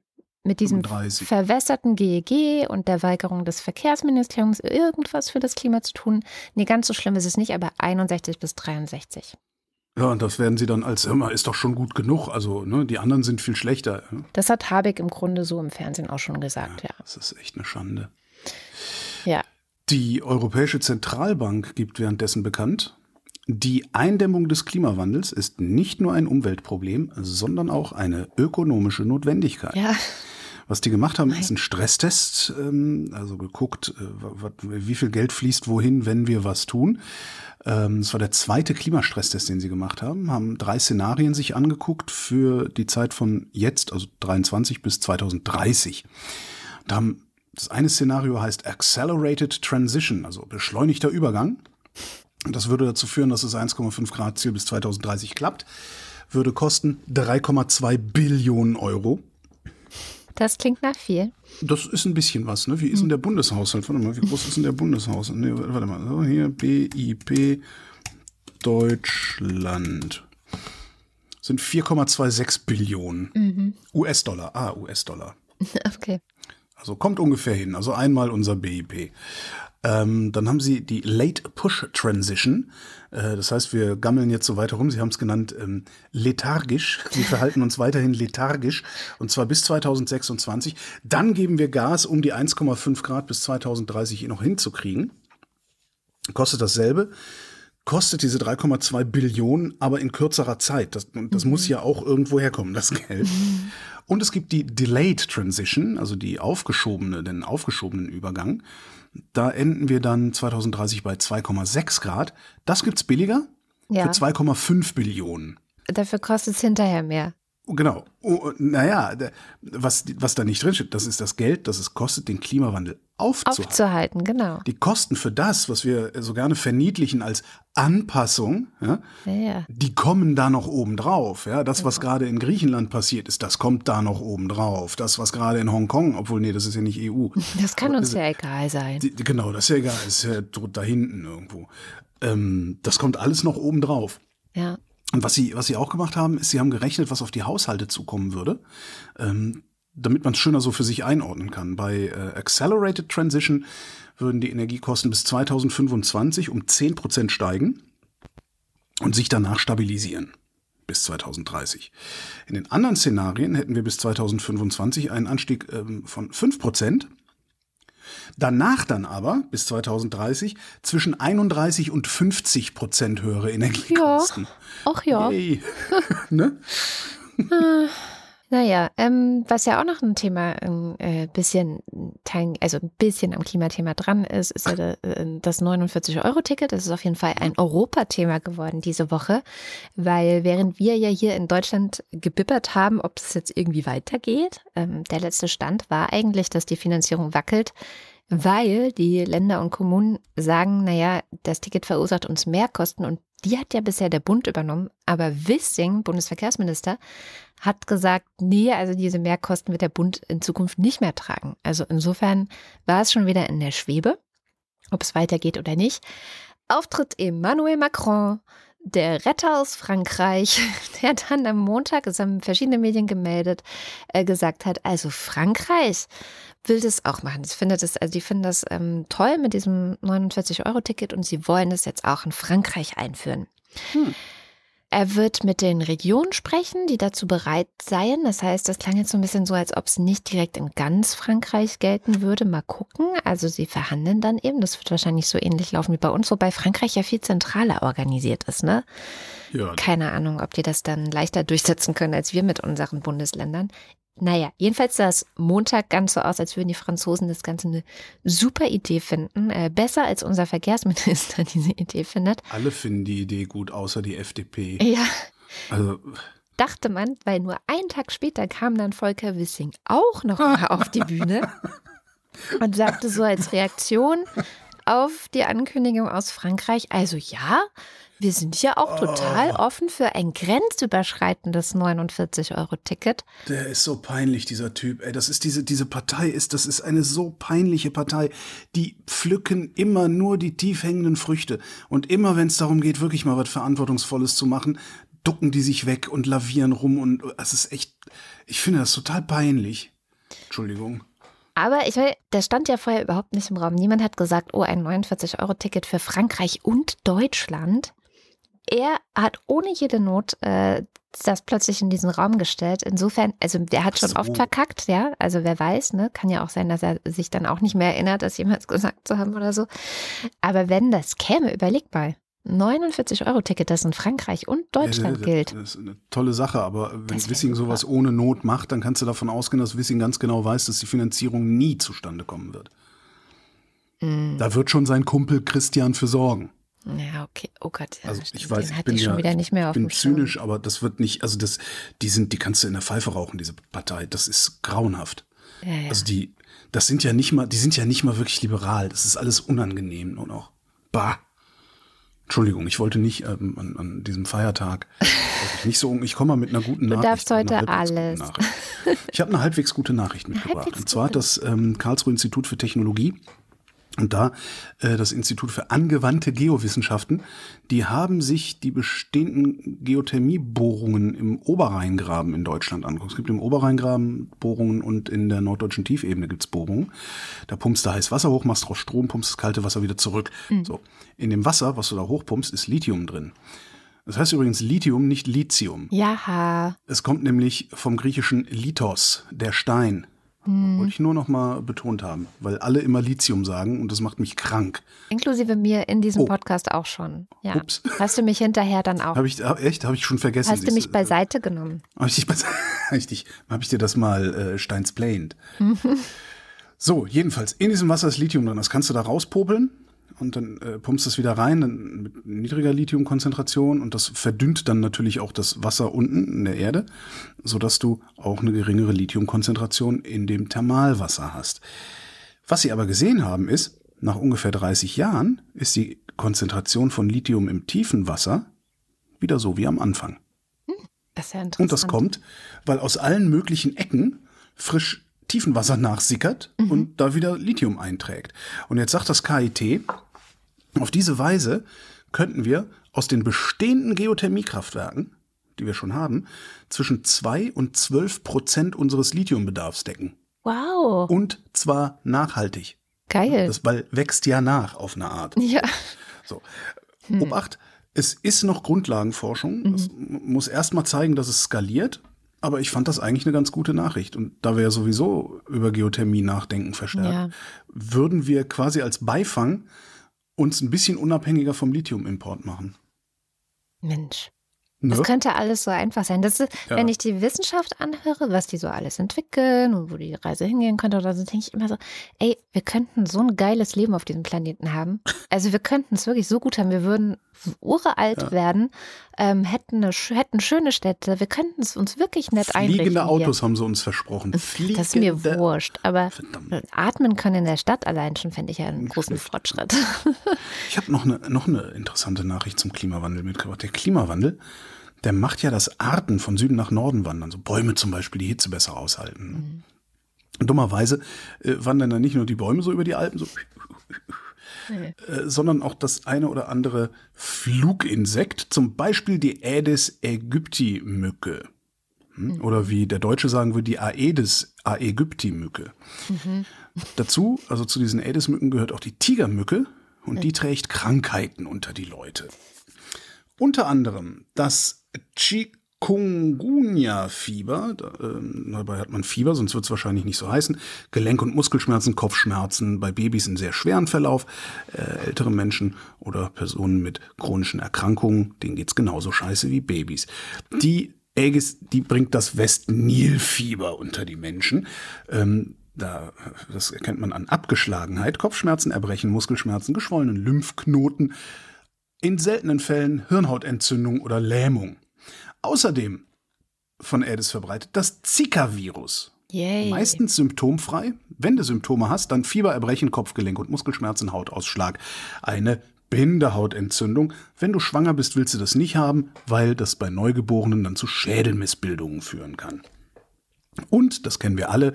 mit diesem 35. verwässerten GEG e und der Weigerung des Verkehrsministeriums irgendwas für das Klima zu tun. Nee, ganz so schlimm ist es nicht, aber 61 bis 63. Ja, und das werden sie dann als immer, ist doch schon gut genug. Also, ne, die anderen sind viel schlechter. Das hat Habeck im Grunde so im Fernsehen auch schon gesagt, ja. ja. Das ist echt eine Schande. Ja. Die Europäische Zentralbank gibt währenddessen bekannt, die Eindämmung des Klimawandels ist nicht nur ein Umweltproblem, sondern auch eine ökonomische Notwendigkeit. Ja. Was die gemacht haben, Nein. ist ein Stresstest, ähm, also geguckt, äh, wie viel Geld fließt wohin, wenn wir was tun. Ähm, das war der zweite Klimastresstest, den sie gemacht haben, haben drei Szenarien sich angeguckt für die Zeit von jetzt, also 23 bis 2030. Da haben, das eine Szenario heißt Accelerated Transition, also beschleunigter Übergang. Das würde dazu führen, dass das 1,5 Grad Ziel bis 2030 klappt. Würde kosten 3,2 Billionen Euro. Das klingt nach viel. Das ist ein bisschen was, ne? Wie ist denn der Bundeshaushalt? Warte mal, wie groß ist denn der Bundeshaushalt? Nee, warte mal, so, hier BIP Deutschland. Sind 4,26 Billionen mhm. US-Dollar. Ah, US-Dollar. <laughs> Okay. Also kommt ungefähr hin. Also einmal unser BIP. Ähm, dann haben sie die Late Push Transition. Äh, das heißt, wir gammeln jetzt so weiter rum. Sie haben es genannt ähm, lethargisch. Wir verhalten uns weiterhin lethargisch und zwar bis 2026. Dann geben wir Gas, um die 1,5 Grad bis 2030 noch hinzukriegen. Kostet dasselbe kostet diese 3,2 Billionen aber in kürzerer Zeit. Das, das mhm. muss ja auch irgendwo herkommen, das Geld. Mhm. Und es gibt die Delayed Transition, also die aufgeschobene, den aufgeschobenen Übergang. Da enden wir dann 2030 bei 2,6 Grad. Das gibt's billiger ja. für 2,5 Billionen. Dafür kostet es hinterher mehr. Genau. Oh, naja, was, was da nicht drinsteht, das ist das Geld, das es kostet, den Klimawandel aufzuhalten. Aufzuhalten, genau. Die Kosten für das, was wir so gerne verniedlichen als Anpassung, ja, ja, die kommen da noch oben drauf. Ja. Das, was gerade in Griechenland passiert ist, das kommt da noch oben drauf. Das, was gerade in Hongkong, obwohl, nee, das ist ja nicht EU. Das kann uns ja egal sein. Die, genau, das ist ja egal, das ist ja da hinten irgendwo. Ähm, das kommt alles noch oben drauf. Ja. Und was sie, was sie auch gemacht haben, ist, sie haben gerechnet, was auf die Haushalte zukommen würde. Ähm, damit man es schöner so für sich einordnen kann. Bei äh, Accelerated Transition würden die Energiekosten bis 2025 um 10% steigen und sich danach stabilisieren bis 2030. In den anderen Szenarien hätten wir bis 2025 einen Anstieg ähm, von 5%. Danach dann aber bis 2030 zwischen 31 und 50 Prozent höhere Energiekosten. Ja, ach ja. <laughs> ne? Naja, ähm, was ja auch noch ein Thema ein äh, bisschen, also ein bisschen am Klimathema dran ist, ist ja äh, das 49-Euro-Ticket. Das ist auf jeden Fall ein Europathema geworden diese Woche, weil während wir ja hier in Deutschland gebippert haben, ob es jetzt irgendwie weitergeht, ähm, der letzte Stand war eigentlich, dass die Finanzierung wackelt, weil die Länder und Kommunen sagen, naja, das Ticket verursacht uns mehr Kosten und die hat ja bisher der Bund übernommen, aber Wissing, Bundesverkehrsminister, hat gesagt, nee, also diese Mehrkosten wird der Bund in Zukunft nicht mehr tragen. Also insofern war es schon wieder in der Schwebe, ob es weitergeht oder nicht. Auftritt Emmanuel Macron, der Retter aus Frankreich, <laughs> der dann am Montag, es haben verschiedene Medien gemeldet, äh, gesagt hat, also Frankreich will das auch machen. Ich finde das, also die finden das ähm, toll mit diesem 49-Euro-Ticket und sie wollen das jetzt auch in Frankreich einführen. Hm. Er wird mit den Regionen sprechen, die dazu bereit seien. Das heißt, das klang jetzt so ein bisschen so, als ob es nicht direkt in ganz Frankreich gelten würde. Mal gucken. Also sie verhandeln dann eben. Das wird wahrscheinlich so ähnlich laufen wie bei uns, wobei Frankreich ja viel zentraler organisiert ist, ne? Ja. Keine Ahnung, ob die das dann leichter durchsetzen können als wir mit unseren Bundesländern. Naja, jedenfalls sah es Montag ganz so aus, als würden die Franzosen das Ganze eine super Idee finden. Äh, besser als unser Verkehrsminister <laughs> diese Idee findet. Alle finden die Idee gut, außer die FDP. Ja. Also. Dachte man, weil nur einen Tag später kam dann Volker Wissing auch noch mal auf die Bühne <laughs> und sagte so als Reaktion auf die Ankündigung aus Frankreich, also ja, wir sind ja auch total oh. offen für ein grenzüberschreitendes 49-Euro-Ticket. Der ist so peinlich, dieser Typ. Ey, das ist diese, diese Partei ist, das ist eine so peinliche Partei. Die pflücken immer nur die tief hängenden Früchte. Und immer, wenn es darum geht, wirklich mal was Verantwortungsvolles zu machen, ducken die sich weg und lavieren rum. Und es ist echt, ich finde das total peinlich. Entschuldigung. Aber ich will, der stand ja vorher überhaupt nicht im Raum. Niemand hat gesagt, oh, ein 49-Euro-Ticket für Frankreich und Deutschland er hat ohne jede Not äh, das plötzlich in diesen Raum gestellt. Insofern, also der hat schon so. oft verkackt, ja. Also wer weiß, ne? Kann ja auch sein, dass er sich dann auch nicht mehr erinnert, das jemals gesagt zu haben oder so. Aber wenn das käme, überleg mal. 49-Euro-Ticket, das in Frankreich und Deutschland ja, gilt. Das ist eine tolle Sache, aber wenn Wissing sowas ohne Not macht, dann kannst du davon ausgehen, dass Wissing ganz genau weiß, dass die Finanzierung nie zustande kommen wird. Mm. Da wird schon sein Kumpel Christian für sorgen. Ja, okay. Oh Gott. Also ich weiß, ich bin ich schon ja, wieder nicht mehr auf bin zynisch, aber das wird nicht, also das, die sind, die kannst du in der Pfeife rauchen, diese Partei. Das ist grauenhaft. Ja, ja. Also die, das sind ja nicht mal, die sind ja nicht mal wirklich liberal. Das ist alles unangenehm und auch, bah. Entschuldigung, ich wollte nicht ähm, an, an, diesem Feiertag, <laughs> ich nicht so, ich komme mal mit einer guten Nachricht. Du darfst heute alles. Ich habe eine halbwegs gute Nachricht <laughs> mitgebracht. Und zwar hat das ähm, Karlsruhe Institut für Technologie und da äh, das Institut für angewandte Geowissenschaften, die haben sich die bestehenden Geothermiebohrungen im Oberrheingraben in Deutschland angeguckt. Es gibt im Oberrheingraben Bohrungen und in der norddeutschen Tiefebene gibt's Bohrungen. Da pumpst du heiß Wasser hoch, machst draus Strom, pumpst das kalte Wasser wieder zurück. Mhm. So. In dem Wasser, was du da hochpumpst, ist Lithium drin. Das heißt übrigens Lithium, nicht Lithium. Ja. Es kommt nämlich vom griechischen Lithos, der Stein. Hm. Wollte ich nur noch mal betont haben, weil alle immer Lithium sagen und das macht mich krank. Inklusive mir in diesem oh. Podcast auch schon. Ja. Ups. Hast du mich hinterher dann auch? Habe ich echt? Habe ich schon vergessen. Hast du mich beiseite genommen? Habe ich, dich beiseite, <laughs> hab ich dir das mal äh, steinsplained. <laughs> so, jedenfalls in diesem Wasser ist Lithium drin. Das kannst du da rauspopeln und dann äh, pumpst es wieder rein dann mit niedriger Lithiumkonzentration und das verdünnt dann natürlich auch das Wasser unten in der Erde, so dass du auch eine geringere Lithiumkonzentration in dem Thermalwasser hast. Was sie aber gesehen haben ist, nach ungefähr 30 Jahren ist die Konzentration von Lithium im tiefen Wasser wieder so wie am Anfang. Hm, das ist ja interessant. Und das kommt, weil aus allen möglichen Ecken frisch Tiefenwasser nachsickert mhm. und da wieder Lithium einträgt. Und jetzt sagt das KIT, auf diese Weise könnten wir aus den bestehenden Geothermiekraftwerken, die wir schon haben, zwischen 2 und 12 Prozent unseres Lithiumbedarfs decken. Wow. Und zwar nachhaltig. Geil. Das Ball wächst ja nach auf eine Art. <laughs> ja. So. Obacht, es ist noch Grundlagenforschung. Es m- muss erst mal zeigen, dass es skaliert. Aber ich fand das eigentlich eine ganz gute Nachricht. Und da wir ja sowieso über Geothermie nachdenken verstärkt, Ja. würden wir quasi als Beifang uns ein bisschen unabhängiger vom Lithiumimport machen. Mensch. Ne? Das könnte alles so einfach sein. Das ist, Ja. Wenn ich die Wissenschaft anhöre, was die so alles entwickeln und wo die Reise hingehen könnte oder so, denke ich immer so, ey, wir könnten so ein geiles Leben auf diesem Planeten haben. Also wir könnten es wirklich so gut haben. Wir würden uralt Ja. werden, ähm, hätten, eine, hätten schöne Städte. Wir könnten es uns wirklich nett einrichten. Fliegende hier. Autos haben sie uns versprochen. Das ist mir Fliegende- wurscht. Aber Verdammt. atmen können in der Stadt allein schon, fände ich ja einen großen schlecht. Fortschritt. <laughs> Ich habe noch eine, noch eine interessante Nachricht zum Klimawandel mitgebracht. Der Klimawandel, der macht ja, dass Arten von Süden nach Norden wandern. So Bäume zum Beispiel, die Hitze besser aushalten. Und dummerweise äh, wandern dann nicht nur die Bäume so über die Alpen, so, Nee. äh, sondern auch das eine oder andere Fluginsekt, zum Beispiel die Aedes aegypti-Mücke. Hm? Oder wie der Deutsche sagen würde, die Aedes aegypti-Mücke. Dazu, also zu diesen Aedes-Mücken gehört auch die Tigermücke und die trägt Krankheiten unter die Leute. Unter anderem das Chikungunya-Fieber, ähm, dabei hat man Fieber, sonst wird es wahrscheinlich nicht so heißen, Gelenk- und Muskelschmerzen, Kopfschmerzen, bei Babys in sehr schweren Verlauf, äh, ältere Menschen oder Personen mit chronischen Erkrankungen, denen geht's genauso scheiße wie Babys. Die Aegis, die bringt das West-Nil-Fieber unter die Menschen. Ähm, da, das erkennt man an Abgeschlagenheit, Kopfschmerzen, Erbrechen, Muskelschmerzen, geschwollenen Lymphknoten, in seltenen Fällen Hirnhautentzündung oder Lähmung. Außerdem von Aedes verbreitet das Zika-Virus. Yay. Meistens symptomfrei. Wenn du Symptome hast, dann Fieber, Erbrechen, Kopfgelenk und Muskelschmerzen, Hautausschlag, eine Bindehautentzündung. Wenn du schwanger bist, willst du das nicht haben, weil das bei Neugeborenen dann zu Schädelmissbildungen führen kann. Und, das kennen wir alle,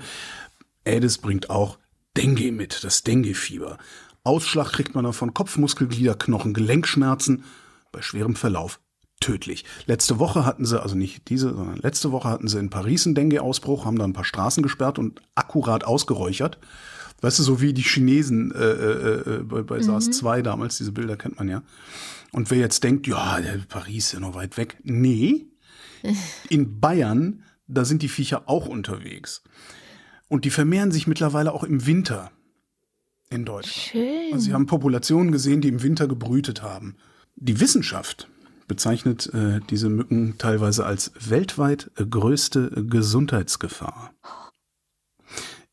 Aedes bringt auch Dengue mit, das Dengue-Fieber. Ausschlag kriegt man davon Kopfmuskelglieder, Knochen, Gelenkschmerzen, bei schwerem Verlauf tödlich. Letzte Woche hatten sie, also nicht diese, sondern letzte Woche hatten sie in Paris einen Dengue-Ausbruch, haben da ein paar Straßen gesperrt und akkurat ausgeräuchert. Weißt du, so wie die Chinesen äh, äh, äh, bei, bei SARS-2 damals, diese Bilder kennt man ja. Und wer jetzt denkt, ja, Paris ist ja noch weit weg. Nee, <laughs> in Bayern, da sind die Viecher auch unterwegs. Und die vermehren sich mittlerweile auch im Winter in Deutschland. Schön. Also sie haben Populationen gesehen, die im Winter gebrütet haben. Die Wissenschaft bezeichnet äh, diese Mücken teilweise als weltweit äh, größte äh, Gesundheitsgefahr.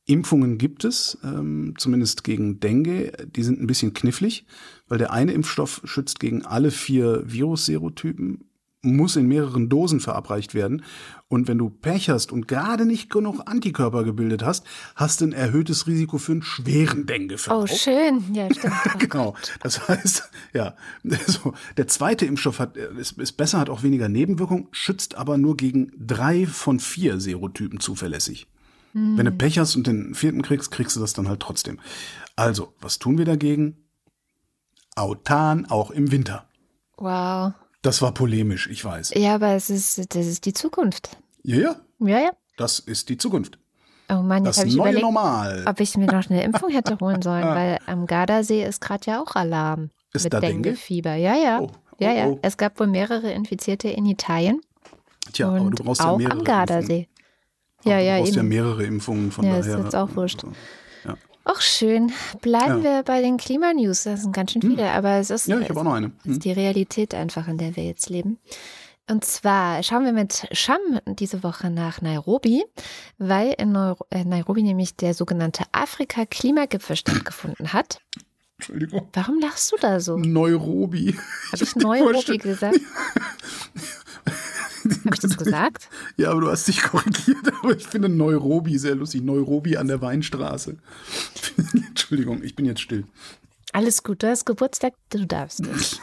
Impfungen gibt es, ähm, zumindest gegen Dengue. Die sind ein bisschen knifflig, weil der eine Impfstoff schützt gegen alle vier Virusserotypen, muss in mehreren Dosen verabreicht werden. Und wenn du Pech hast und gerade nicht genug Antikörper gebildet hast, hast du ein erhöhtes Risiko für einen schweren Dengue-Verlauf. Oh, schön. Ja, <laughs> stimmt. Oh Genau. Das heißt, ja, <laughs> so, der zweite Impfstoff hat, ist, ist besser, hat auch weniger Nebenwirkungen, schützt aber nur gegen drei von vier Serotypen zuverlässig. Wenn du Pech hast und den vierten kriegst, kriegst du das dann halt trotzdem. Also, was tun wir dagegen? Autan auch im Winter. Wow. Das war polemisch, ich weiß. Ja, aber es ist, das ist die Zukunft. Ja, ja, Ja, ja. das ist die Zukunft. Oh Mann, jetzt Das habe ich neue überlegt, Normal. ob ich mir noch eine Impfung hätte holen sollen, <laughs> weil am Gardasee ist gerade ja auch Alarm. Ist mit da Dengue? Dengue-Fieber. Ja, ja. Oh, oh, ja, ja. oh. Es gab wohl mehrere Infizierte in Italien Tja, aber du brauchst auch ja mehrere am Impfungen. Gardasee. Aber Ja, du ja, brauchst ja eben. mehrere Impfungen, von Ja, ist daher. jetzt auch wurscht. So. Ja. Ach, schön. Bleiben Ja. wir bei den Klimanews. Das sind ganz schön viele, aber es ist, ja, ich habe auch noch eine. es ist die Realität einfach, in der wir jetzt leben. Und zwar schauen wir mit Sham diese Woche nach Nairobi, weil in äh, Nairobi nämlich der sogenannte Afrika-Klimagipfel stattgefunden hat. Entschuldigung. Warum lachst du da so? Neurobi. Habe ich Nairobi gesagt? <laughs> <laughs> Habe ich das gesagt? Ja, aber du hast dich korrigiert. <laughs> Aber ich finde Nairobi sehr lustig. Nairobi an der Weinstraße. <laughs> Entschuldigung, ich bin jetzt still. Alles gut, du hast Geburtstag, du darfst es.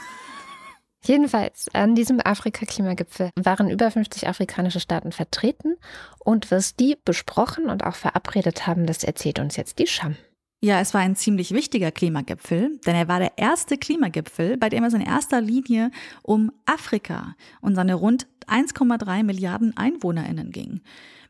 Jedenfalls, an diesem Afrika-Klimagipfel waren über 50 afrikanische Staaten vertreten und was die besprochen und auch verabredet haben, das erzählt uns jetzt die Scham. Ja, es war ein ziemlich wichtiger Klimagipfel, denn er war der erste Klimagipfel, bei dem es in erster Linie um Afrika und seine rund 1,3 Milliarden Einwohnerinnen ging.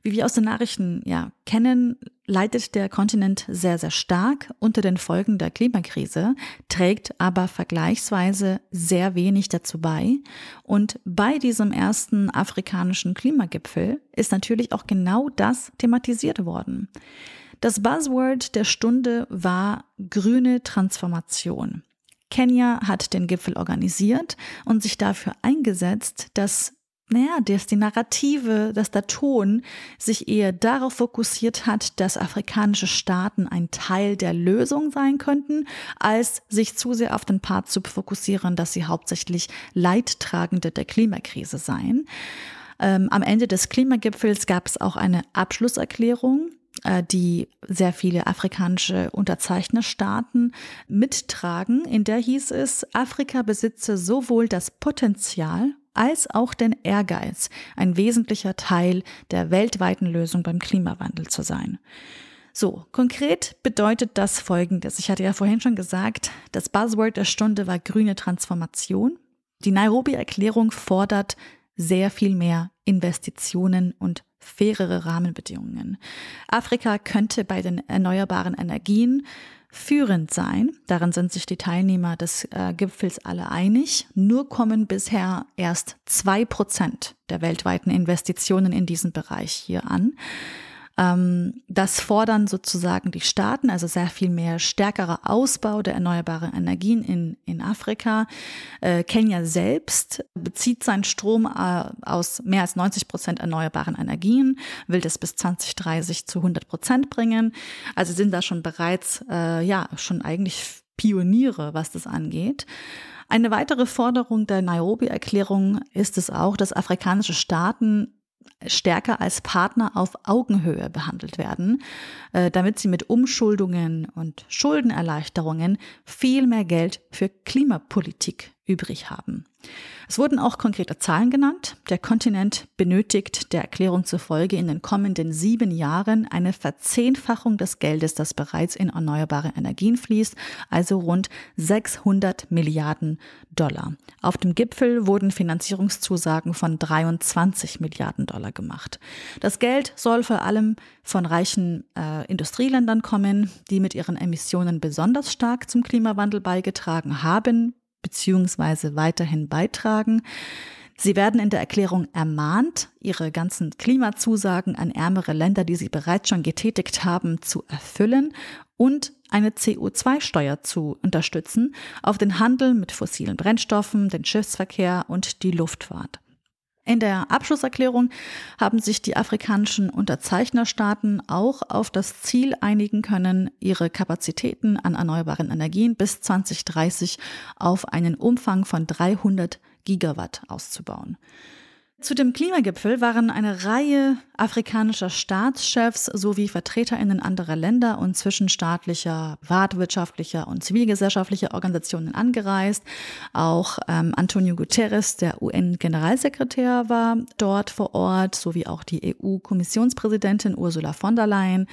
Wie wir aus den Nachrichten ja kennen, leidet der Kontinent sehr, sehr stark unter den Folgen der Klimakrise, trägt aber vergleichsweise sehr wenig dazu bei. Und bei diesem ersten afrikanischen Klimagipfel ist natürlich auch genau das thematisiert worden. Das Buzzword der Stunde war grüne Transformation. Kenia hat den Gipfel organisiert und sich dafür eingesetzt, dass naja, dass die Narrative, dass der Ton sich eher darauf fokussiert hat, dass afrikanische Staaten ein Teil der Lösung sein könnten, als sich zu sehr auf den Part zu fokussieren, dass sie hauptsächlich Leidtragende der Klimakrise seien. Ähm, am Ende des Klimagipfels gab es auch eine Abschlusserklärung, die sehr viele afrikanische Unterzeichnerstaaten mittragen. In der hieß es, Afrika besitze sowohl das Potenzial als auch den Ehrgeiz, ein wesentlicher Teil der weltweiten Lösung beim Klimawandel zu sein. So, konkret bedeutet das Folgendes. Ich hatte ja vorhin schon gesagt, das Buzzword der Stunde war grüne Transformation. Die Nairobi-Erklärung fordert sehr viel mehr Investitionen und fairere Rahmenbedingungen. Afrika könnte bei den erneuerbaren Energien führend sein. Darin sind sich die Teilnehmer des äh, Gipfels alle einig. Nur kommen bisher erst zwei Prozent der weltweiten Investitionen in diesen Bereich hier an. Ähm, das fordern sozusagen die Staaten, also sehr viel mehr stärkerer Ausbau der erneuerbaren Energien in, in Afrika. Äh, Kenia selbst bezieht seinen Strom äh, aus mehr als 90 Prozent erneuerbaren Energien, will das bis 2030 zu 100 Prozent bringen. Also sind da schon bereits, äh, ja, schon eigentlich Pioniere, was das angeht. Eine weitere Forderung der Nairobi-Erklärung ist es auch, dass afrikanische Staaten stärker als Partner auf Augenhöhe behandelt werden, äh, damit sie mit Umschuldungen und Schuldenerleichterungen viel mehr Geld für Klimapolitik übrig haben. Es wurden auch konkrete Zahlen genannt. Der Kontinent benötigt der Erklärung zufolge in den kommenden sieben Jahren eine Verzehnfachung des Geldes, das bereits in erneuerbare Energien fließt, also rund 600 Milliarden Dollar. Auf dem Gipfel wurden Finanzierungszusagen von 23 Milliarden Dollar gemacht. Das Geld soll vor allem von reichen äh, Industrieländern kommen, die mit ihren Emissionen besonders stark zum Klimawandel beigetragen haben, beziehungsweise weiterhin beitragen. Sie werden in der Erklärung ermahnt, ihre ganzen Klimazusagen an ärmere Länder, die sie bereits schon getätigt haben, zu erfüllen und eine CO2-Steuer zu unterstützen auf den Handel mit fossilen Brennstoffen, den Schiffsverkehr und die Luftfahrt. In der Abschlusserklärung haben sich die afrikanischen Unterzeichnerstaaten auch auf das Ziel einigen können, ihre Kapazitäten an erneuerbaren Energien bis 2030 auf einen Umfang von 300 Gigawatt auszubauen. Zu dem Klimagipfel waren eine Reihe afrikanischer Staatschefs sowie Vertreterinnen anderer Länder und zwischenstaatlicher, privatwirtschaftlicher und zivilgesellschaftlicher Organisationen angereist. Auch ähm, Antonio Guterres, der UN-Generalsekretär, war dort vor Ort, sowie auch die EU-Kommissionspräsidentin Ursula von der Leyen.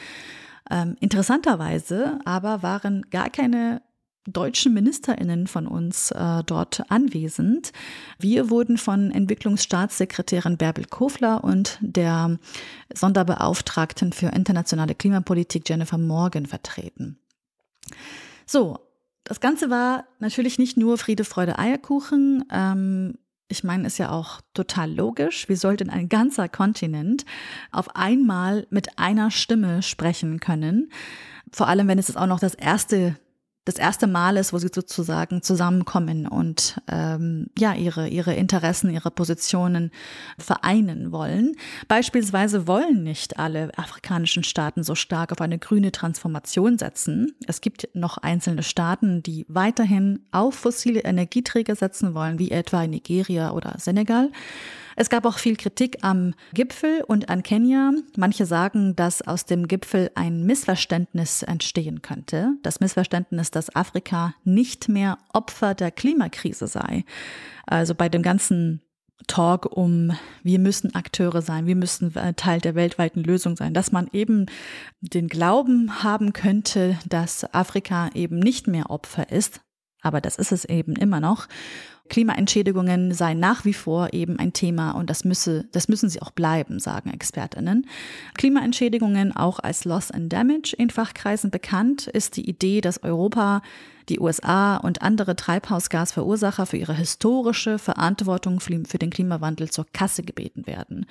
Ähm, interessanterweise aber waren gar keine deutschen Ministerinnen von uns äh, dort anwesend. Wir wurden von Entwicklungsstaatssekretärin Bärbel Kofler und der Sonderbeauftragten für internationale Klimapolitik Jennifer Morgan vertreten. So, das Ganze war natürlich nicht nur Friede, Freude, Eierkuchen. Ähm, ich meine, ist ja auch total logisch. Wie sollte ein ganzer Kontinent auf einmal mit einer Stimme sprechen können? Vor allem, wenn es auch noch das erste das erste Mal ist, wo sie sozusagen zusammenkommen und ähm, ja ihre ihre Interessen, ihre Positionen vereinen wollen. Beispielsweise wollen nicht alle afrikanischen Staaten so stark auf eine grüne Transformation setzen. Es gibt noch einzelne Staaten, die weiterhin auf fossile Energieträger setzen wollen, wie etwa Nigeria oder Senegal. Es gab auch viel Kritik am Gipfel und an Kenia. Manche sagen, dass aus dem Gipfel ein Missverständnis entstehen könnte. Das Missverständnis, dass Afrika nicht mehr Opfer der Klimakrise sei. Also bei dem ganzen Talk um, wir müssen Akteure sein, wir müssen äh, Teil der weltweiten Lösung sein, dass man eben den Glauben haben könnte, dass Afrika eben nicht mehr Opfer ist, aber das ist es eben immer noch. Klimaentschädigungen seien nach wie vor eben ein Thema und das müsse, das müssen sie auch bleiben, sagen ExpertInnen. Klimaentschädigungen auch als Loss and Damage in Fachkreisen bekannt ist die Idee, dass Europa die USA und andere Treibhausgasverursacher für ihre historische Verantwortung für den Klimawandel zur Kasse gebeten werden.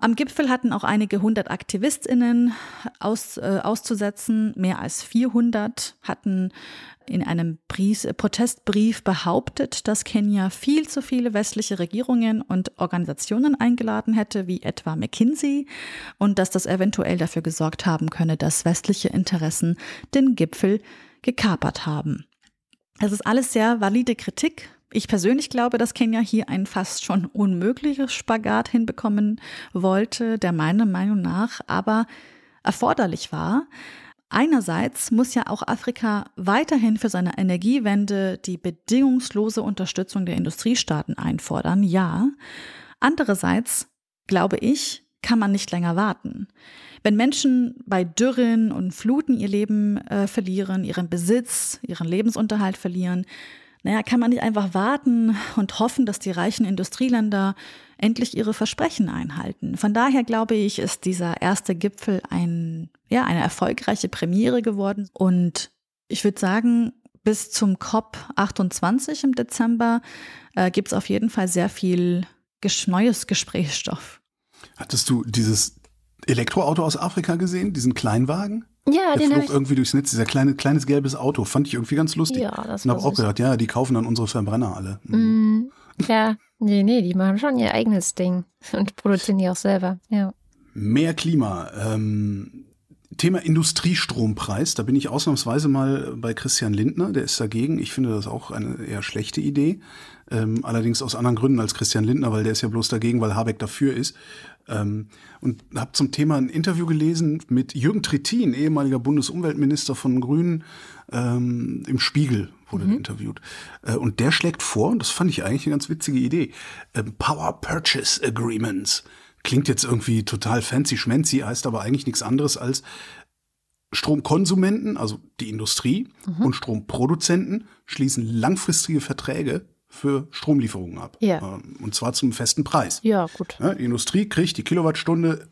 Am Gipfel hatten auch einige hundert AktivistInnen aus, äh, auszusetzen. Mehr als 400 hatten in einem Brief, Protestbrief behauptet, dass Kenia viel zu viele westliche Regierungen und Organisationen eingeladen hätte, wie etwa McKinsey, und dass das eventuell dafür gesorgt haben könne, dass westliche Interessen den Gipfel gekapert haben. Es ist alles sehr valide Kritik. Ich persönlich glaube, dass Kenia hier ein fast schon unmögliches Spagat hinbekommen wollte, der meiner Meinung nach aber erforderlich war. Einerseits muss ja auch Afrika weiterhin für seine Energiewende die bedingungslose Unterstützung der Industriestaaten einfordern, ja. Andererseits, glaube ich, kann man nicht länger warten. Wenn Menschen bei Dürren und Fluten ihr Leben äh, verlieren, ihren Besitz, ihren Lebensunterhalt verlieren, naja, kann man nicht einfach warten und hoffen, dass die reichen Industrieländer endlich ihre Versprechen einhalten. Von daher glaube ich, ist dieser erste Gipfel ein, ja, eine erfolgreiche Premiere geworden. Und ich würde sagen, bis zum COP 28 im Dezember äh, gibt es auf jeden Fall sehr viel neues Gesprächsstoff. Hattest du dieses Elektroauto aus Afrika gesehen, diesen Kleinwagen? Ja, der den flog irgendwie durchs Netz, dieser kleine, kleines gelbes Auto, fand ich irgendwie ganz lustig. Ja, das Und habe auch gedacht, ja, die kaufen dann unsere Verbrenner alle. Mhm. Mm, ja, nee, nee, die machen schon ihr eigenes Ding <laughs> und produzieren die auch selber. Ja. Mehr Klima. Ähm, Thema Industriestrompreis, da bin ich ausnahmsweise mal bei Christian Lindner, der ist dagegen. Ich finde das auch eine eher schlechte Idee. Ähm, allerdings aus anderen Gründen als Christian Lindner, weil der ist ja bloß dagegen, weil Habeck dafür ist. Ähm, und habe zum Thema ein Interview gelesen mit Jürgen Trittin, ehemaliger Bundesumweltminister von Grünen, ähm, im Spiegel wurde er interviewt. Äh, und der schlägt vor, und das fand ich eigentlich eine ganz witzige Idee, ähm, Power Purchase Agreements. Klingt jetzt irgendwie total fancy schmancy, heißt aber eigentlich nichts anderes als Stromkonsumenten, also die Industrie und Stromproduzenten schließen langfristige Verträge für Stromlieferungen ab. Ja. Ähm, Und zwar zum festen Preis. Ja, gut. Die Industrie kriegt die Kilowattstunde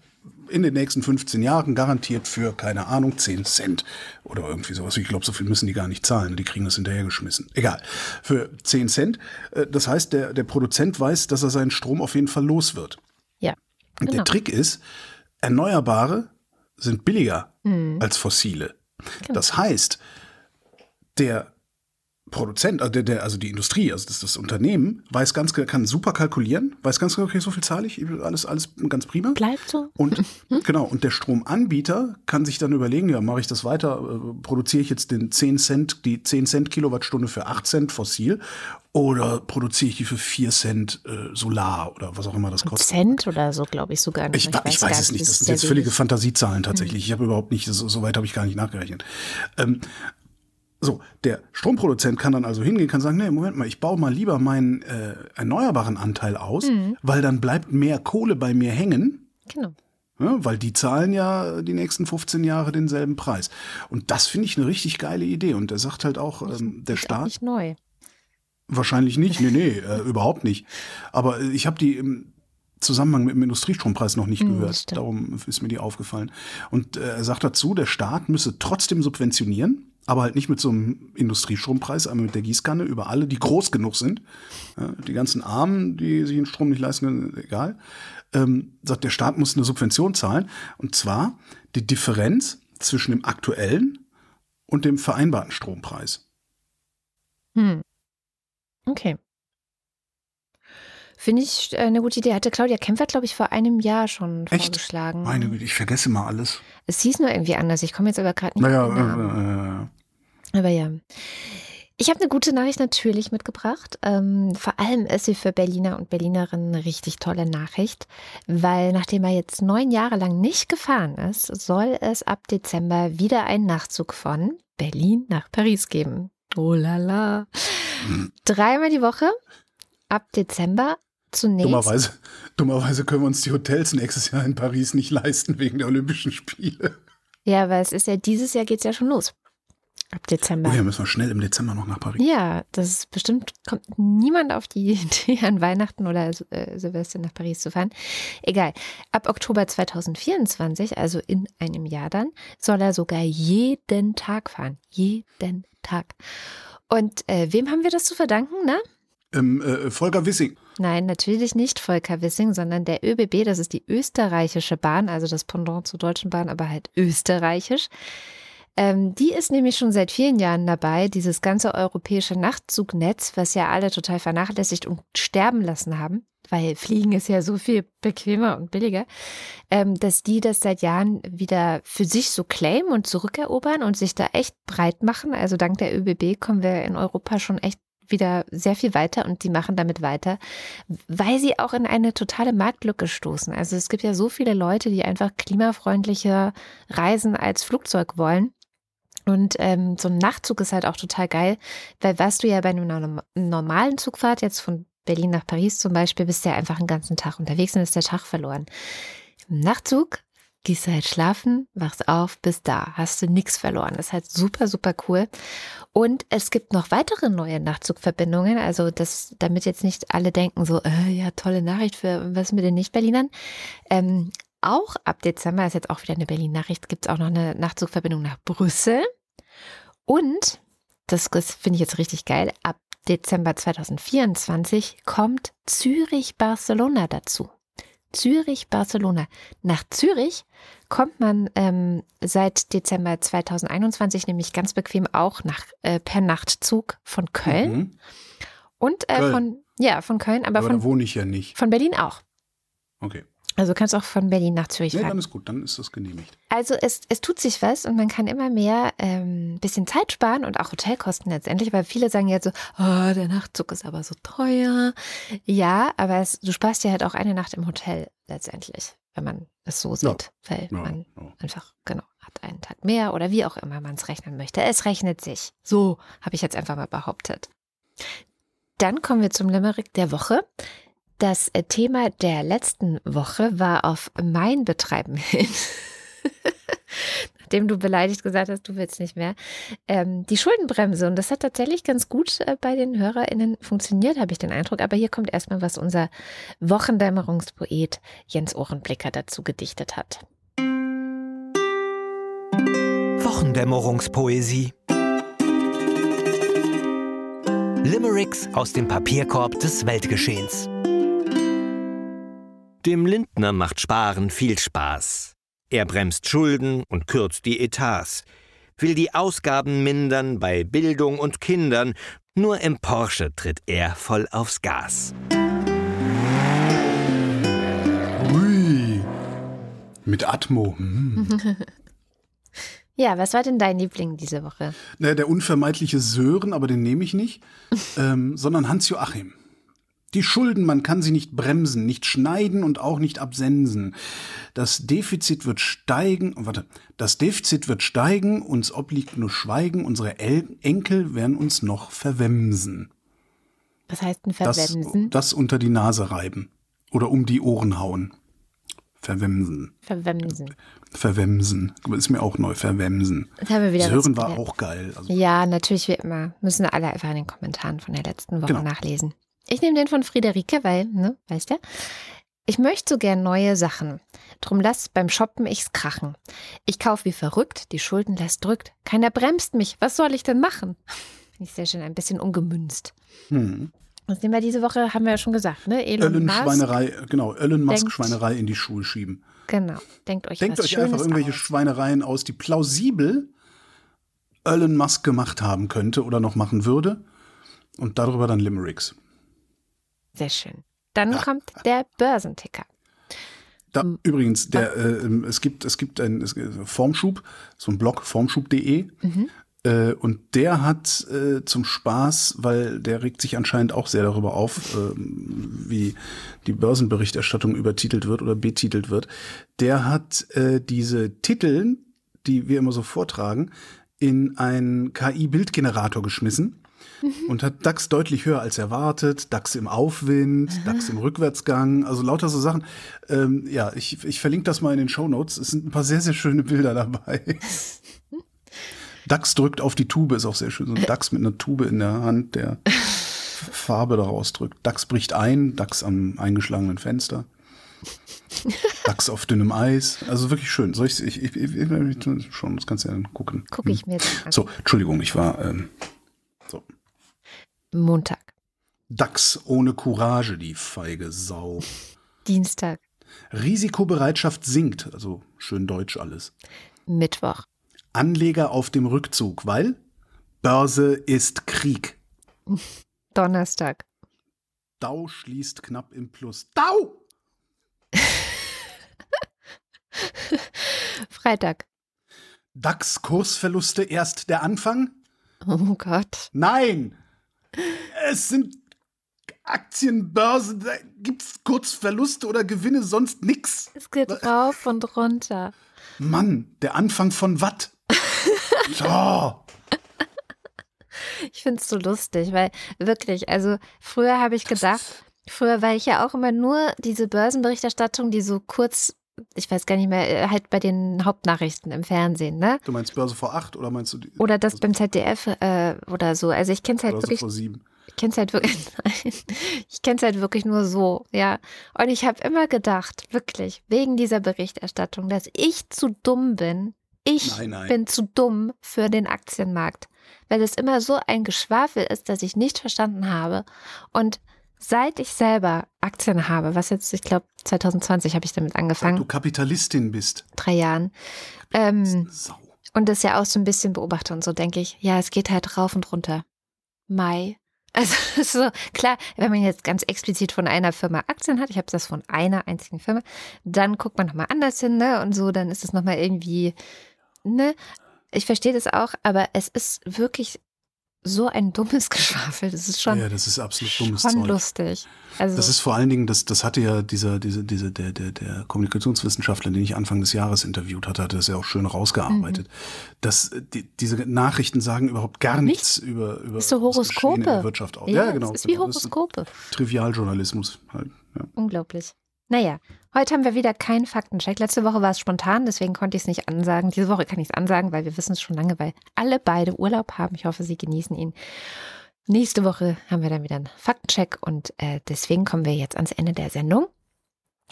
in den nächsten 15 Jahren garantiert für, keine Ahnung, 10 Cent oder irgendwie sowas. Ich glaube, so viel müssen die gar nicht zahlen. Die kriegen das hinterhergeschmissen. Egal. Für 10 Cent. Äh, Das heißt, der, der Produzent weiß, dass er seinen Strom auf jeden Fall los wird. Ja. Und Genau. der Trick ist, Erneuerbare sind billiger Mhm. als fossile. Genau. Das heißt, der Produzent, also, der, der, also die Industrie, also das, das Unternehmen, weiß ganz, kann super kalkulieren, weiß ganz genau, okay, so viel zahle ich, alles, alles ganz prima. Bleibt so. Und <laughs> genau, und der Stromanbieter kann sich dann überlegen, ja, mache ich das weiter, äh, produziere ich jetzt den 10 Cent, die 10 Cent Kilowattstunde für 8 Cent fossil oder produziere ich die für 4 Cent äh, Solar oder was auch immer das kostet. Cent oder so, glaube ich sogar nicht. Ich, ich weiß gar es nicht, das sind ist jetzt völlige wenig. Mhm. Fantasiezahlen tatsächlich. Ich habe überhaupt nicht, so, so weit habe ich gar nicht nachgerechnet. Ähm, so, der Stromproduzent kann dann also hingehen, kann sagen, nee, Moment mal, ich baue mal lieber meinen äh, erneuerbaren Anteil aus, Mhm. weil dann bleibt mehr Kohle bei mir hängen. Genau. Ja, weil die zahlen ja die nächsten 15 Jahre denselben Preis. Und das finde ich eine richtig geile Idee. Und er sagt halt auch, ähm, der Staat, nicht neu. wahrscheinlich nicht, nee, nee, äh, überhaupt nicht. Aber äh, ich habe die im Zusammenhang mit dem Industriestrompreis noch nicht Hm, das gehört. Darum ist mir die aufgefallen. Und äh, er sagt dazu, der Staat müsse trotzdem subventionieren, aber halt nicht mit so einem Industriestrompreis, einmal mit der Gießkanne über alle, die groß genug sind. Die ganzen Armen, die sich den Strom nicht leisten können, egal. Ähm, sagt, der Staat muss eine Subvention zahlen. Und zwar die Differenz zwischen dem aktuellen und dem vereinbarten Strompreis. Hm. Okay. Finde ich äh, eine gute Idee. Hatte Claudia Kempfert, glaube ich, vor einem Jahr schon Echt? vorgeschlagen. Meine Güte, ich vergesse mal alles. Es hieß nur irgendwie anders. Ich komme jetzt aber gerade nicht Naja, Namen. äh, äh, Aber ja. Ich habe eine gute Nachricht natürlich mitgebracht. Ähm, vor allem ist sie für Berliner und Berlinerinnen eine richtig tolle Nachricht, weil nachdem er jetzt neun Jahre lang nicht gefahren ist, soll es ab Dezember wieder einen Nachtzug von Berlin nach Paris geben. Oh la la. Dreimal die Woche ab Dezember zunächst. Dummerweise, dummerweise können wir uns die Hotels nächstes Jahr in Paris nicht leisten wegen der Olympischen Spiele. Ja, aber es ist ja dieses Jahr geht es ja schon los. Ab Dezember. Oh ja, müssen wir schnell im Dezember noch nach Paris. Ja, das ist bestimmt, kommt niemand auf die <laughs> Idee, an Weihnachten oder äh, Silvester nach Paris zu fahren. Egal. Ab Oktober 2024, also in einem Jahr dann, soll er sogar jeden Tag fahren. Jeden Tag. Und äh, wem haben wir das zu verdanken, ne? Ähm, äh, Volker Wissing. Nein, natürlich nicht Volker Wissing, sondern der ÖBB, das ist die österreichische Bahn, also das Pendant zur Deutschen Bahn, aber halt österreichisch. Ähm, die ist nämlich schon seit vielen Jahren dabei, dieses ganze europäische Nachtzugnetz, was ja alle total vernachlässigt und sterben lassen haben, weil Fliegen ist ja so viel bequemer und billiger, ähm, dass die das seit Jahren wieder für sich so claimen und zurückerobern und sich da echt breit machen. Also dank der ÖBB kommen wir in Europa schon echt wieder sehr viel weiter und die machen damit weiter, weil sie auch in eine totale Marktlücke stoßen. Also es gibt ja so viele Leute, die einfach klimafreundliche Reisen als Flugzeug wollen. Und ähm, so ein Nachtzug ist halt auch total geil, weil was du ja bei einem normalen Zugfahrt, jetzt von Berlin nach Paris zum Beispiel, bist du ja einfach einen ganzen Tag unterwegs und ist der Tag verloren. Im Nachtzug gehst du halt schlafen, wachst auf, bist da, hast du nichts verloren. Das ist halt super, super cool. Und es gibt noch weitere neue Nachtzugverbindungen, also das, damit jetzt nicht alle denken so, äh, ja, tolle Nachricht für was mit den Nicht-Berlinern. Ähm, auch ab Dezember ist jetzt auch wieder eine Berlin-Nachricht, gibt es auch noch eine Nachtzugverbindung nach Brüssel. Und, das, das finde ich jetzt richtig geil, ab Dezember 2024 kommt Zürich-Barcelona dazu. Zürich-Barcelona. Nach Zürich kommt man ähm, seit Dezember 2021 nämlich ganz bequem auch nach, äh, per Nachtzug von Köln. Mhm. Und äh, Köln. von, ja, von Köln, aber, aber von. Da wohne ich ja nicht. Von Berlin auch. Okay. Also du kannst auch von Berlin nach Zürich nee, fahren. dann ist gut, dann ist das genehmigt. Also es, es tut sich was und man kann immer mehr ähm, bisschen Zeit sparen und auch Hotelkosten letztendlich, weil viele sagen jetzt so, oh, der Nachtzug ist aber so teuer. Ja, aber es, du sparst dir halt auch eine Nacht im Hotel letztendlich, wenn man es so sieht, ja. weil ja, man ja. einfach, genau, hat einen Tag mehr oder wie auch immer man es rechnen möchte. Es rechnet sich. So habe ich jetzt einfach mal behauptet. Dann kommen wir zum Limerick der Woche. Das äh, Thema der letzten Woche war auf mein Betreiben <laughs> hin. Nachdem du beleidigt gesagt hast, du willst nicht mehr. Ähm, die Schuldenbremse. Und das hat tatsächlich ganz gut äh, bei den HörerInnen funktioniert, habe ich den Eindruck. Aber hier kommt erstmal, was unser Wochendämmerungspoet Jens Ohrenblicker dazu gedichtet hat. Wochendämmerungspoesie. Limericks aus dem Papierkorb des Weltgeschehens. Dem Lindner macht Sparen viel Spaß. Er bremst Schulden und kürzt die Etats, will die Ausgaben mindern bei Bildung und Kindern, nur im Porsche tritt er voll aufs Gas. Ui, mit Atmo. Hm. <laughs> Ja, was war denn dein Liebling diese Woche? Naja, der unvermeidliche Sören, aber den nehme ich nicht, <laughs> ähm, sondern Hans-Joachim. Die Schulden, man kann sie nicht bremsen, nicht schneiden und auch nicht absensen. Das Defizit wird steigen, warte, das Defizit wird steigen, uns obliegt nur Schweigen, unsere El Enkel werden uns noch verwemsen. Was heißt denn verwemsen? Das, das unter die Nase reiben oder um die Ohren hauen. Verwemsen. Verwemsen. Verwemsen. Ist mir auch neu, verwemsen. Das haben wir wieder Sören war auch geil. Also ja, natürlich wie immer. Müssen alle einfach in den Kommentaren von der letzten Woche genau. nachlesen. Ich nehme den von Friederike, weil, ne, weißt du? Ich möchte so gern neue Sachen. Drum lass beim Shoppen ich's krachen. Ich kauf wie verrückt, die Schuldenlast drückt. Keiner bremst mich. Was soll ich denn machen? Finde ich sehr schön, ein bisschen ungemünzt. Hm. Das nehmen wir diese Woche, haben wir ja schon gesagt, ne? Elon Schweinerei, genau, Elon Musk Schweinerei in die Schuhe schieben. Genau. Denkt euch Denkt euch Schönes einfach irgendwelche aus. Schweinereien aus, die plausibel Elon Musk gemacht haben könnte oder noch machen würde. Und darüber dann Limericks. Sehr schön. Dann ja. kommt der Börsenticker. Da, übrigens, der, äh, es gibt, es gibt ein Formschub, so ein Blog, formschub.de. Mhm. Äh, und der hat äh, zum Spaß, weil der regt sich anscheinend auch sehr darüber auf, ähm, wie die Börsenberichterstattung übertitelt wird oder betitelt wird. Der hat äh, diese Titel, die wir immer so vortragen, in einen KI-Bildgenerator geschmissen und hat DAX deutlich höher als erwartet, DAX im Aufwind, DAX im Rückwärtsgang, also lauter so Sachen. Ähm, ja, ich, ich verlinke das mal in den Show Notes. Es sind ein paar sehr, sehr schöne Bilder dabei. DAX drückt auf die Tube, ist auch sehr schön. So ein DAX mit einer Tube in der Hand, der Farbe daraus drückt. DAX bricht ein, DAX am eingeschlagenen Fenster. DAX auf dünnem Eis. Also wirklich schön. Soll ich, ich, ich, ich, schon, das kannst du ja dann gucken. Gucke ich mir jetzt an. So, Entschuldigung, ich war ähm, so. Montag, DAX ohne Courage, die feige Sau. Dienstag, Risikobereitschaft sinkt, also schön deutsch alles. Mittwoch, Anleger auf dem Rückzug, weil Börse ist Krieg. Donnerstag, Dow schließt knapp im Plus. Dow! <laughs> Freitag. DAX Kursverluste erst der Anfang? Oh Gott. Nein! Es sind Aktienbörsen, da gibt's Kurzverluste oder Gewinne, sonst nix. Es geht rauf und runter. Mann, der Anfang von Watt. <laughs> So. Ich finde es so lustig, weil wirklich, also früher habe ich gedacht, früher war ich ja auch immer nur diese Börsenberichterstattung, die so kurz, ich weiß gar nicht mehr, äh, halt bei den Hauptnachrichten im Fernsehen, ne? Du meinst Börse vor acht oder meinst du die? Oder das beim ZDF äh, oder so. Also ich kenne es halt Börse wirklich vor sieben. Ich kenne es halt wirklich, <laughs> nein, ich kenne es halt wirklich nur so, ja. Und ich habe immer gedacht, wirklich, wegen dieser Berichterstattung, dass ich zu dumm bin. Ich Nein, nein. bin zu dumm für den Aktienmarkt, weil es immer so ein Geschwafel ist, dass ich nicht verstanden habe. Und seit ich selber Aktien habe, was jetzt, ich glaube, 2020 habe ich damit Seit du angefangen, Kapitalistin bist. drei Jahren. Ähm, Sau. und das ja auch so ein bisschen beobachte und so denke ich, ja, es geht halt rauf und runter. Mai. <laughs> Also so, klar, wenn man jetzt ganz explizit von einer Firma Aktien hat, ich habe das von einer einzigen Firma, dann guckt man nochmal anders hin, ne? Und so, dann ist es nochmal irgendwie, ne? Ich verstehe das auch, aber es ist wirklich so ein dummes <laughs> Geschwafel. Das ist schon, Ja, das ist absolut dummes schon Zeug. lustig. Also, Das ist vor allen Dingen, das, das hatte ja dieser, diese, diese, der, der, der Kommunikationswissenschaftler, den ich Anfang des Jahres interviewt hatte, hatte das ja auch schön rausgearbeitet. Mhm. Dass die, diese Nachrichten sagen überhaupt gar nichts über, über Ist so das Horoskope. Wirtschaft aus. ja, Ja, genau. es ist wie genau. Das Horoskope. Trivialjournalismus halt. Ja. Unglaublich. Naja, heute haben wir wieder keinen Faktencheck. Letzte Woche war es spontan, deswegen konnte ich es nicht ansagen. Diese Woche kann ich es ansagen, weil wir wissen es schon lange, weil alle beide Urlaub haben. Ich hoffe, Sie genießen ihn. Nächste Woche haben wir dann wieder einen Faktencheck und äh, deswegen kommen wir jetzt ans Ende der Sendung.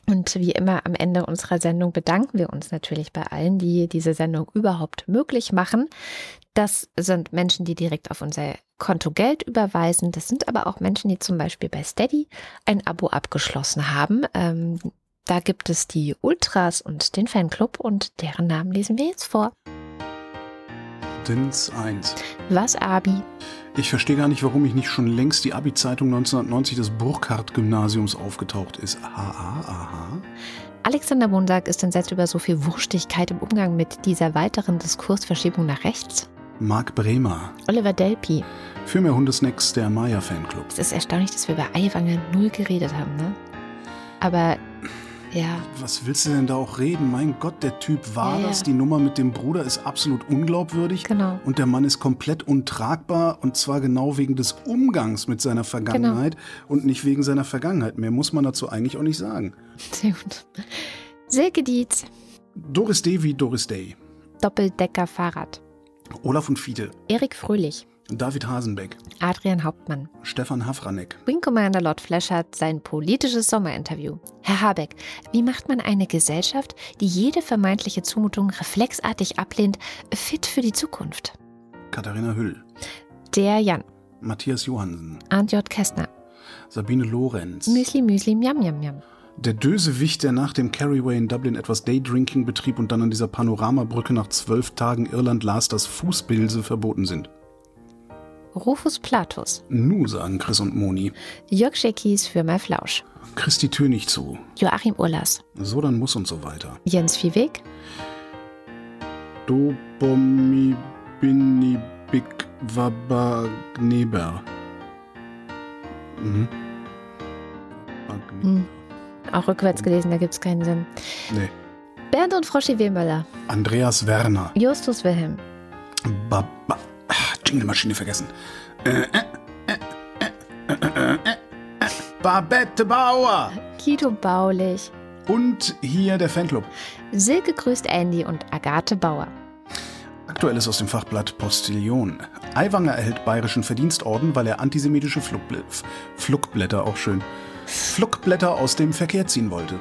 Und wie immer am Ende unserer Sendung bedanken wir uns natürlich bei allen, die diese Sendung überhaupt möglich machen. Das sind Menschen, die direkt auf unser Konto Geld überweisen. Das sind aber auch Menschen, die zum Beispiel bei Steady ein Abo abgeschlossen haben. Ähm, da gibt es die Ultras und den Fanclub und deren Namen lesen wir jetzt vor. Dins 1. Was Abi? Ich verstehe gar nicht, warum ich nicht schon längst die Abi-Zeitung 1990 des Burkhardt-Gymnasiums aufgetaucht ist. Aha, aha. Alexander Bonsack ist entsetzt über so viel Wurstigkeit im Umgang mit dieser weiteren Diskursverschiebung nach rechts. Marc Bremer. Oliver Delpi. Für mehr Hundesnacks der Maya-Fanclub. Es ist erstaunlich, dass wir über Eiwanger null geredet haben, ne? Aber ja, Was willst du denn da auch reden? Mein Gott, der Typ war Ja, ja. das. Die Nummer mit dem Bruder ist absolut unglaubwürdig. genau. Und der Mann ist komplett untragbar und zwar genau wegen des Umgangs mit seiner Vergangenheit und nicht wegen seiner Vergangenheit. Mehr muss man dazu eigentlich auch nicht sagen. Sehr gut. Silke Dietz. Doris Day wie Doris Day. Doppeldecker Fahrrad. Olaf und Fiete. Erik Fröhlich. David Hasenbeck. Adrian Hauptmann. Stefan Hafranek. Wing Commander Lord Fleshard sein politisches Sommerinterview. Herr Habeck, wie macht man eine Gesellschaft, die jede vermeintliche Zumutung reflexartig ablehnt, fit für die Zukunft? Katharina Hüll. Der Jan. Matthias Johansen. Arndt J. Kästner. Sabine Lorenz. Müsli Müsli Miam Miam Miam. Der Dösewicht, der nach dem Carryway in Dublin etwas Daydrinking betrieb und dann an dieser Panoramabrücke nach zwölf Tagen Irland las, dass Fußpilze verboten sind. Rufus Platus. Nu, sagen Chris und Moni. Jörg Schekis für mein Flausch. Christi Tür nicht zu. Joachim Urlas. So, dann muss und so weiter. Jens Viehweg. Dobomi Bini Big Wabagneber. Mhm. Agneber. Hm. Auch rückwärts gelesen, da gibt es keinen Sinn. Nee. Bernd und Froschi Wehmöller. Andreas Werner. Justus Wilhelm. Ba, ba, ah, Klingelmaschine vergessen. Äh, äh, äh, äh, äh, äh, äh, Babette Bauer. Guido Baulich. Und hier der Fanclub. Silke grüßt Andy und Agathe Bauer. Aktuelles aus dem Fachblatt Postillon. Aiwanger erhält bayerischen Verdienstorden, weil er antisemitische Flugbl Flugblätter, auch schön, Flugblätter aus dem Verkehr ziehen wollte.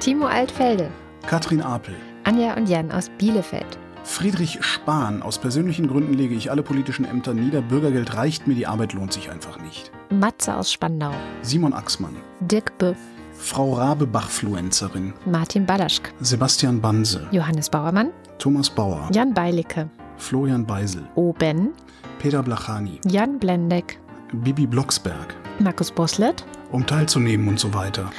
Timo Altfelde. Katrin Apel. Anja und Jan aus Bielefeld. Friedrich Spahn. Aus persönlichen Gründen lege ich alle politischen Ämter nieder. Bürgergeld reicht mir, die Arbeit lohnt sich einfach nicht. Matze aus Spandau. Simon Axmann. Dirk Büff. Frau Rabebach-Fluencerin. Martin Balaschk. Sebastian Banse. Johannes Bauermann. Thomas Bauer. Jan Beilicke. Florian Beisel. Oben. Peter Blachani. Jan Blendeck. Bibi Blocksberg. Markus Boslett. Um teilzunehmen und so weiter.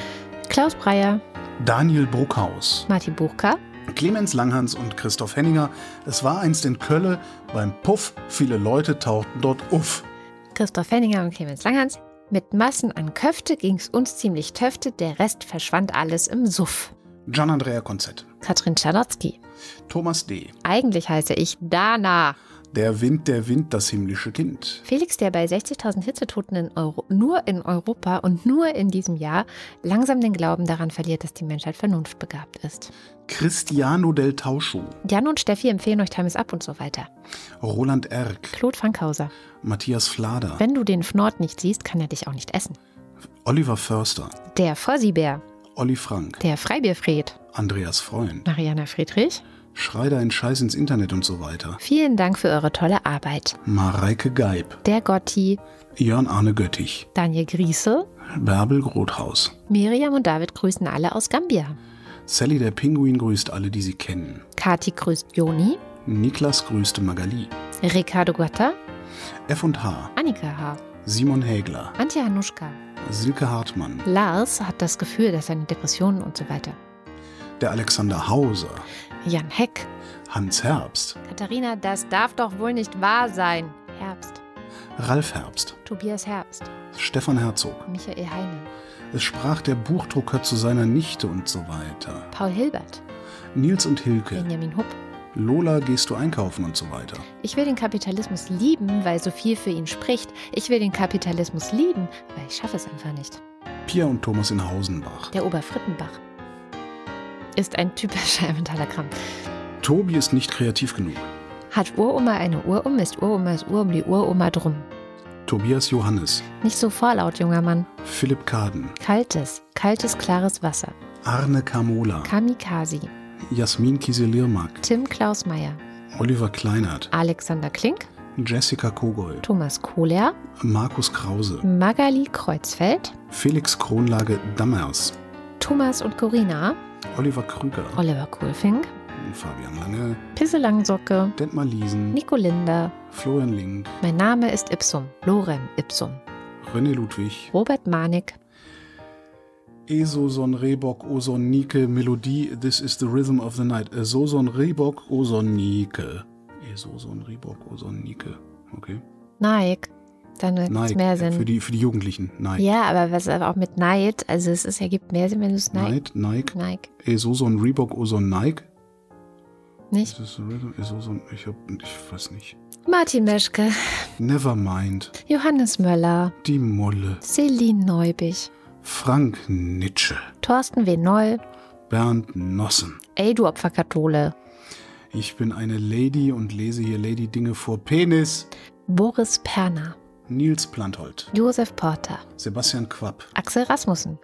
Klaus Breyer. Daniel Bruckhaus. Martin Buchka. Clemens Langhans und Christoph Henninger. Es war einst in Kölle beim Puff. Viele Leute tauchten dort uff. Christoph Henninger und Clemens Langhans. Mit Massen an Köfte ging's uns ziemlich töfte, der Rest verschwand alles im Suff. Gian Andrea Konzett. Katrin Czarnotzki. Thomas D. Eigentlich heiße ich Dana. Der Wind, der Wind, das himmlische Kind. Felix, der bei 60.000 Hitzetoten in Euro nur in Europa und nur in diesem Jahr langsam den Glauben daran verliert, dass die Menschheit vernunftbegabt ist. Cristiano del Tauschu. Jan und Steffi empfehlen euch Times Up und so weiter. Roland Erck. Claude Fankhauser. Matthias Flader. Wenn du den Fnord nicht siehst, kann er dich auch nicht essen. Oliver Förster. Der Fossibär. Olli Frank. Der Freibierfried. Andreas Freund. Mariana Friedrich. Schreider in Scheiß ins Internet und so weiter. Vielen Dank für eure tolle Arbeit. Mareike Geib. Der Gotti. Jörn Arne Göttich. Daniel Griesel. Bärbel Grothaus. Miriam und David grüßen alle aus Gambia. Sally der Pinguin grüßt alle, die sie kennen. Kati grüßt Joni. Niklas grüßte Magali. Ricardo Guatta. F&H. Annika H. Simon Hägler. Antje Hanuschka. Silke Hartmann. Lars hat das Gefühl, dass seine Depressionen und so weiter. Der Alexander Hauser. Jan Heck. Hans Herbst. Katharina, das darf doch wohl nicht wahr sein. Herbst. Ralf Herbst. Tobias Herbst. Stefan Herzog. Michael Heine. Es sprach der Buchdrucker zu seiner Nichte und so weiter. Paul Hilbert. Nils und Hilke. Benjamin Hupp. Lola, gehst du einkaufen und so weiter. Ich will den Kapitalismus lieben, weil so viel für ihn spricht. Ich will den Kapitalismus lieben, weil ich schaffe es einfach nicht. Pia und Thomas in Hausenbach. Der Oberfrittenbach ist ein typischer <laughs> Emmentaler-Kram. Tobi ist nicht kreativ genug. Hat Uroma eine Uhr um, ist Uromas Uhr um die Uroma drum. Tobias Johannes. Nicht so vorlaut, junger Mann. Philipp Kaden. Kaltes, kaltes, klares Wasser. Arne Kamola. Kamikaze. Jasmin Kieselirmak. Tim Klaus Meyer. Oliver Kleinert. Alexander Klink. Jessica Kogold. Thomas Kohler. Markus Krause. Magali Kreuzfeld. Felix Kronlage Dammers. Thomas und Corina. Oliver Krüger. Oliver Kohlfink. Fabian Lange. Pisse Langsocke. Detmar Liesen. Nico Linder. Florian Link. Mein Name ist Ipsum. Lorem Ipsum. René Ludwig. Robert Manik. Esoson Rehbock Oson Nike Melodie This is the Rhythm of the Night. Esoson Rehbock Oson Nike. Esoson Rehbock Oson Nike. Okay. Nike. Dann es Nike. mehr Sinn. Für die, für die Jugendlichen. Nike. ja, aber was aber auch mit Neid, also es ist, ergibt mehr Sinn, wenn du es Nike. Nike. Nike. Nike. Esoson Rehbock Oson Nike. Nicht? This is the Rhythm. Esoson. Ich hab. Ich weiß nicht. Martin Meschke. Never mind. Johannes Möller. Die Molle. Celine Neubich. Frank Nitsche. Thorsten W. Noll. Bernd Nossen. Ey, du Opferkathole. Ich bin eine Lady und lese hier Lady Dinge vor Penis. Boris Perner. Nils Planthold. Josef Porter. Sebastian Quapp. Axel Rasmussen.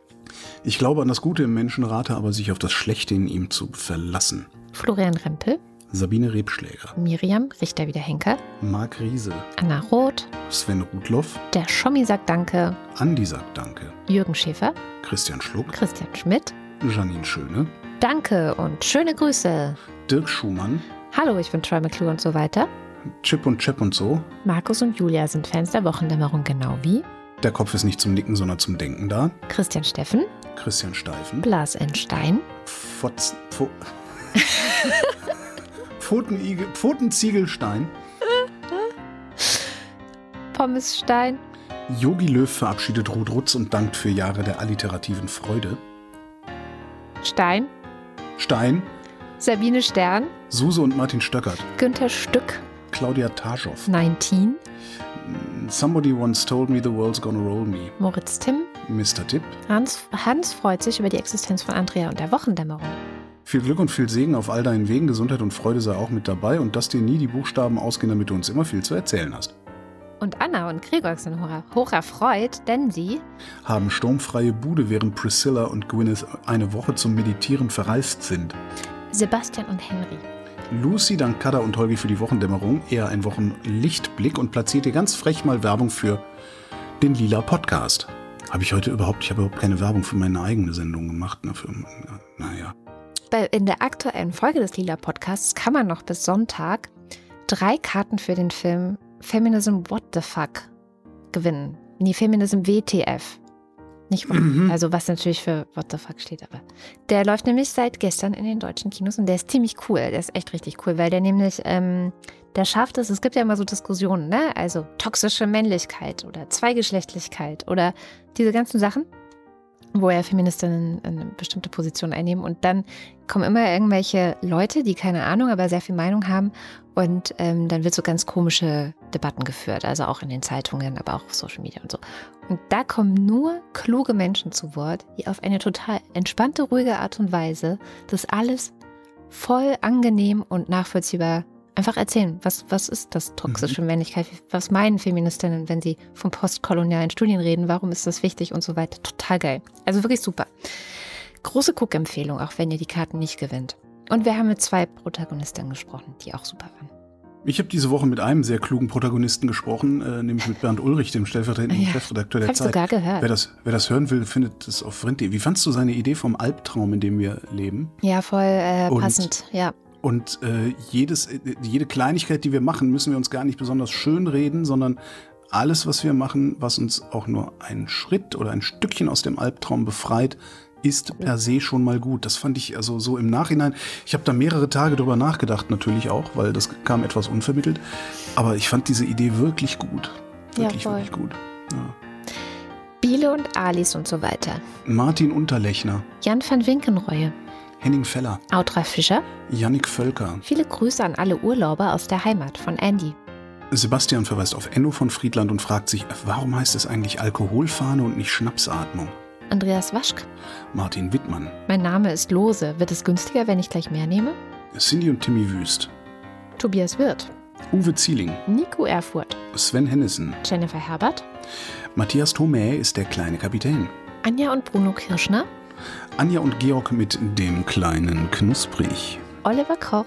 Ich glaube an das Gute im Menschen, rate aber sich auf das Schlechte in ihm zu verlassen. Florian Rempel. Sabine Rebschläger. Miriam Richter wieder Henker. Marc Riese. Anna Roth. Sven Rudloff. Der Schommi sagt Danke. Andi sagt Danke. Jürgen Schäfer. Christian Schluck. Christian Schmidt. Janine Schöne. Danke und schöne Grüße. Dirk Schumann. Hallo, ich bin Troy McClure und so weiter. Chip und Chap und so. Markus und Julia sind Fans der Wochendämmerung genau wie Der Kopf ist nicht zum Nicken, sondern zum Denken da. Christian Steffen, Christian Steifen. Blas N. Stein, Fotz, Pfo Pfotenigel, Pfotenziegelstein. Pommes Stein, Yogi Löw verabschiedet Ruth Rutz und dankt für Jahre der alliterativen Freude. Stein, Stein, Sabine Stern, Suse und Martin Stöckert. Günther Stück, Claudia Taschow. 19, Somebody once told me the world's gonna roll me. Moritz Timm, Mr. Tipp. Hans, Hans freut sich über die Existenz von Andrea und der Wochendämmerung. Viel Glück und viel Segen auf all deinen Wegen. Gesundheit und Freude sei auch mit dabei und dass dir nie die Buchstaben ausgehen, damit du uns immer viel zu erzählen hast. Und Anna und Gregor sind hoch, hoch erfreut, denn sie Haben sturmfreie Bude, während Priscilla und Gwyneth eine Woche zum Meditieren verreist sind. Sebastian und Henry. Lucy dankt Kada und Holgi für die Wochendämmerung, eher ein Wochenlichtblick und platziert hier ganz frech mal Werbung für den Lila Podcast. Habe ich heute überhaupt, ich habe überhaupt keine Werbung für meine eigene Sendung gemacht. Ne, für, naja. In der aktuellen Folge des Lila Podcasts kann man noch bis Sonntag drei Karten für den Film Feminism What the Fuck gewinnen. Nee, Feminism WTF. Nicht Mhm. also was natürlich für What the Fuck steht, aber der läuft nämlich seit gestern in den deutschen Kinos und der ist ziemlich cool. Der ist echt richtig cool, weil der nämlich, ähm, der schafft es, es gibt ja immer so Diskussionen, ne? Also toxische Männlichkeit oder Zweigeschlechtlichkeit oder diese ganzen Sachen wo ja Feministinnen eine bestimmte Position einnehmen. Und dann kommen immer irgendwelche Leute, die keine Ahnung, aber sehr viel Meinung haben. Und ähm, dann wird so ganz komische Debatten geführt, also auch in den Zeitungen, aber auch auf Social Media und so. Und da kommen nur kluge Menschen zu Wort, die auf eine total entspannte, ruhige Art und Weise das alles voll angenehm und nachvollziehbar einfach erzählen. Was, was ist das toxische Männlichkeit? Was meinen Feministinnen, wenn sie von postkolonialen Studien reden? Warum ist das wichtig und so weiter? Total geil. Also wirklich super. Große Guckempfehlung, auch wenn ihr die Karten nicht gewinnt. Und wir haben mit zwei Protagonistinnen gesprochen, die auch super waren. Ich habe diese Woche mit einem sehr klugen Protagonisten gesprochen, äh, nämlich mit Bernd Ulrich, dem stellvertretenden Ja, Chefredakteur der Zeit. sogar gehört. Wer das, wer das hören will, findet es auf Vrind.de. Wie fandst du seine Idee vom Albtraum, in dem wir leben? Ja, voll äh, passend. Ja. Und äh, jedes, äh, jede Kleinigkeit, die wir machen, müssen wir uns gar nicht besonders schön reden, sondern alles, was wir machen, was uns auch nur einen Schritt oder ein Stückchen aus dem Albtraum befreit, ist per se schon mal gut. Das fand ich also so im Nachhinein. Ich habe da mehrere Tage drüber nachgedacht, natürlich auch, weil das kam etwas unvermittelt. Aber ich fand diese Idee wirklich gut. Ja, Wirklich, voll. wirklich gut. Ja. Biele und Alice und so weiter. Martin Unterlechner, Jan van Winkenreue. Henning Feller, Audra Fischer. Yannick Völker, Viele Grüße an alle Urlauber aus der Heimat von Andy. Sebastian verweist auf Enno von Friedland und fragt sich, warum heißt es eigentlich Alkoholfahne und nicht Schnapsatmung? Andreas Waschk. Martin Wittmann, Mein Name ist Lose. Wird es günstiger, wenn ich gleich mehr nehme? Cindy und Timmy Wüst, Tobias Wirth. Uwe Zieling, Nico Erfurt. Sven Hennissen, Jennifer Herbert. Matthias Thomä ist der kleine Kapitän, Anja und Bruno Kirschner. Anja und Georg mit dem kleinen Knusprig, Oliver Koch.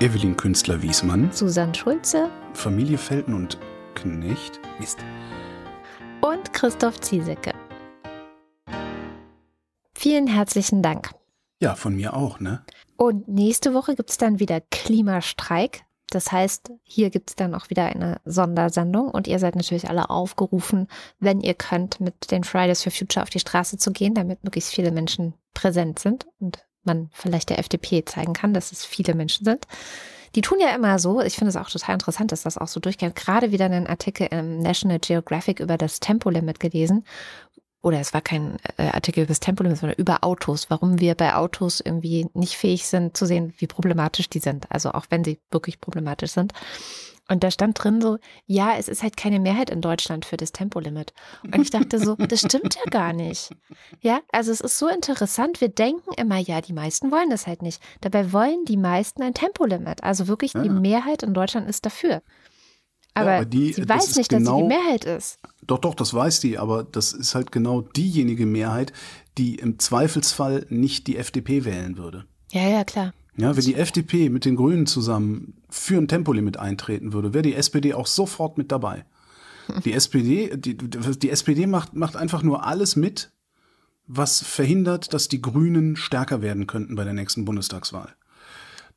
Evelyn Künstler-Wiesmann, Susanne Schulze. Familie Felten und Knecht, Mist, Und Christoph Ziesecke. Vielen herzlichen Dank. ja, von mir auch, ne? Und nächste Woche gibt es dann wieder Klimastreik. Das heißt, hier gibt es dann auch wieder eine Sondersendung und ihr seid natürlich alle aufgerufen, wenn ihr könnt, mit den Fridays for Future auf die Straße zu gehen, damit möglichst viele Menschen präsent sind und man vielleicht der FDP zeigen kann, dass es viele Menschen sind. Die tun ja immer so, ich finde es auch total interessant, dass das auch so durchgeht. Gerade wieder einen Artikel im National Geographic über das Tempolimit gelesen. Oder es war kein äh, Artikel über das Tempolimit, sondern über Autos, warum wir bei Autos irgendwie nicht fähig sind zu sehen, wie problematisch die sind. Also auch wenn sie wirklich problematisch sind. Und da stand drin so, ja, es ist halt keine Mehrheit in Deutschland für das Tempolimit. Und ich dachte so, das stimmt ja gar nicht. Ja, also es ist so interessant. Wir denken immer, ja, die meisten wollen das halt nicht. Dabei wollen die meisten ein Tempolimit. Also wirklich, die Ja. Mehrheit in Deutschland ist dafür. Aber, aber die- sie weiß nicht, dass sie die genau- Mehrheit ist. Doch, doch, das weiß die, aber das ist halt genau diejenige Mehrheit, die im Zweifelsfall nicht die FDP wählen würde. Ja, ja, klar. Ja, wenn die FDP mit den Grünen zusammen für ein Tempolimit eintreten würde, wäre die SPD auch sofort mit dabei. Die <laughs> SPD, die, die SPD macht, macht einfach nur alles mit, was verhindert, dass die Grünen stärker werden könnten bei der nächsten Bundestagswahl.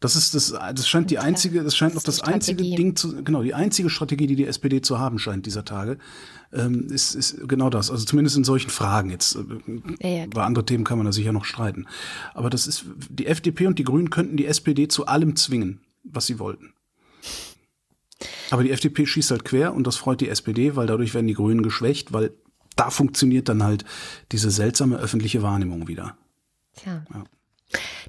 Das ist das, das scheint die einzige, das scheint noch das einzige. Ding zu, genau, die einzige Strategie, die die SPD zu haben scheint dieser Tage, ähm, ist, ist genau das. Also zumindest in solchen Fragen jetzt. äh, Ja, ja, Über andere Themen kann man da sicher noch streiten. Aber das ist, die FDP und die Grünen könnten die SPD zu allem zwingen, was sie wollten. Aber die FDP schießt halt quer und das freut die SPD, weil dadurch werden die Grünen geschwächt, weil da funktioniert dann halt diese seltsame öffentliche Wahrnehmung wieder. Tja. Ja.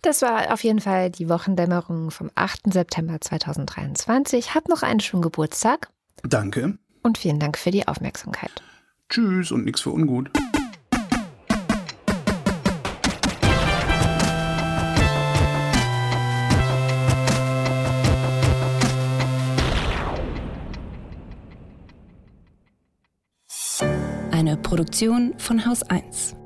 Das war auf jeden Fall die Wochendämmerung vom 8. September 2023. Hab noch einen schönen Geburtstag. Danke. Und vielen Dank für die Aufmerksamkeit. Tschüss und nichts für ungut. Eine Produktion von Haus 1.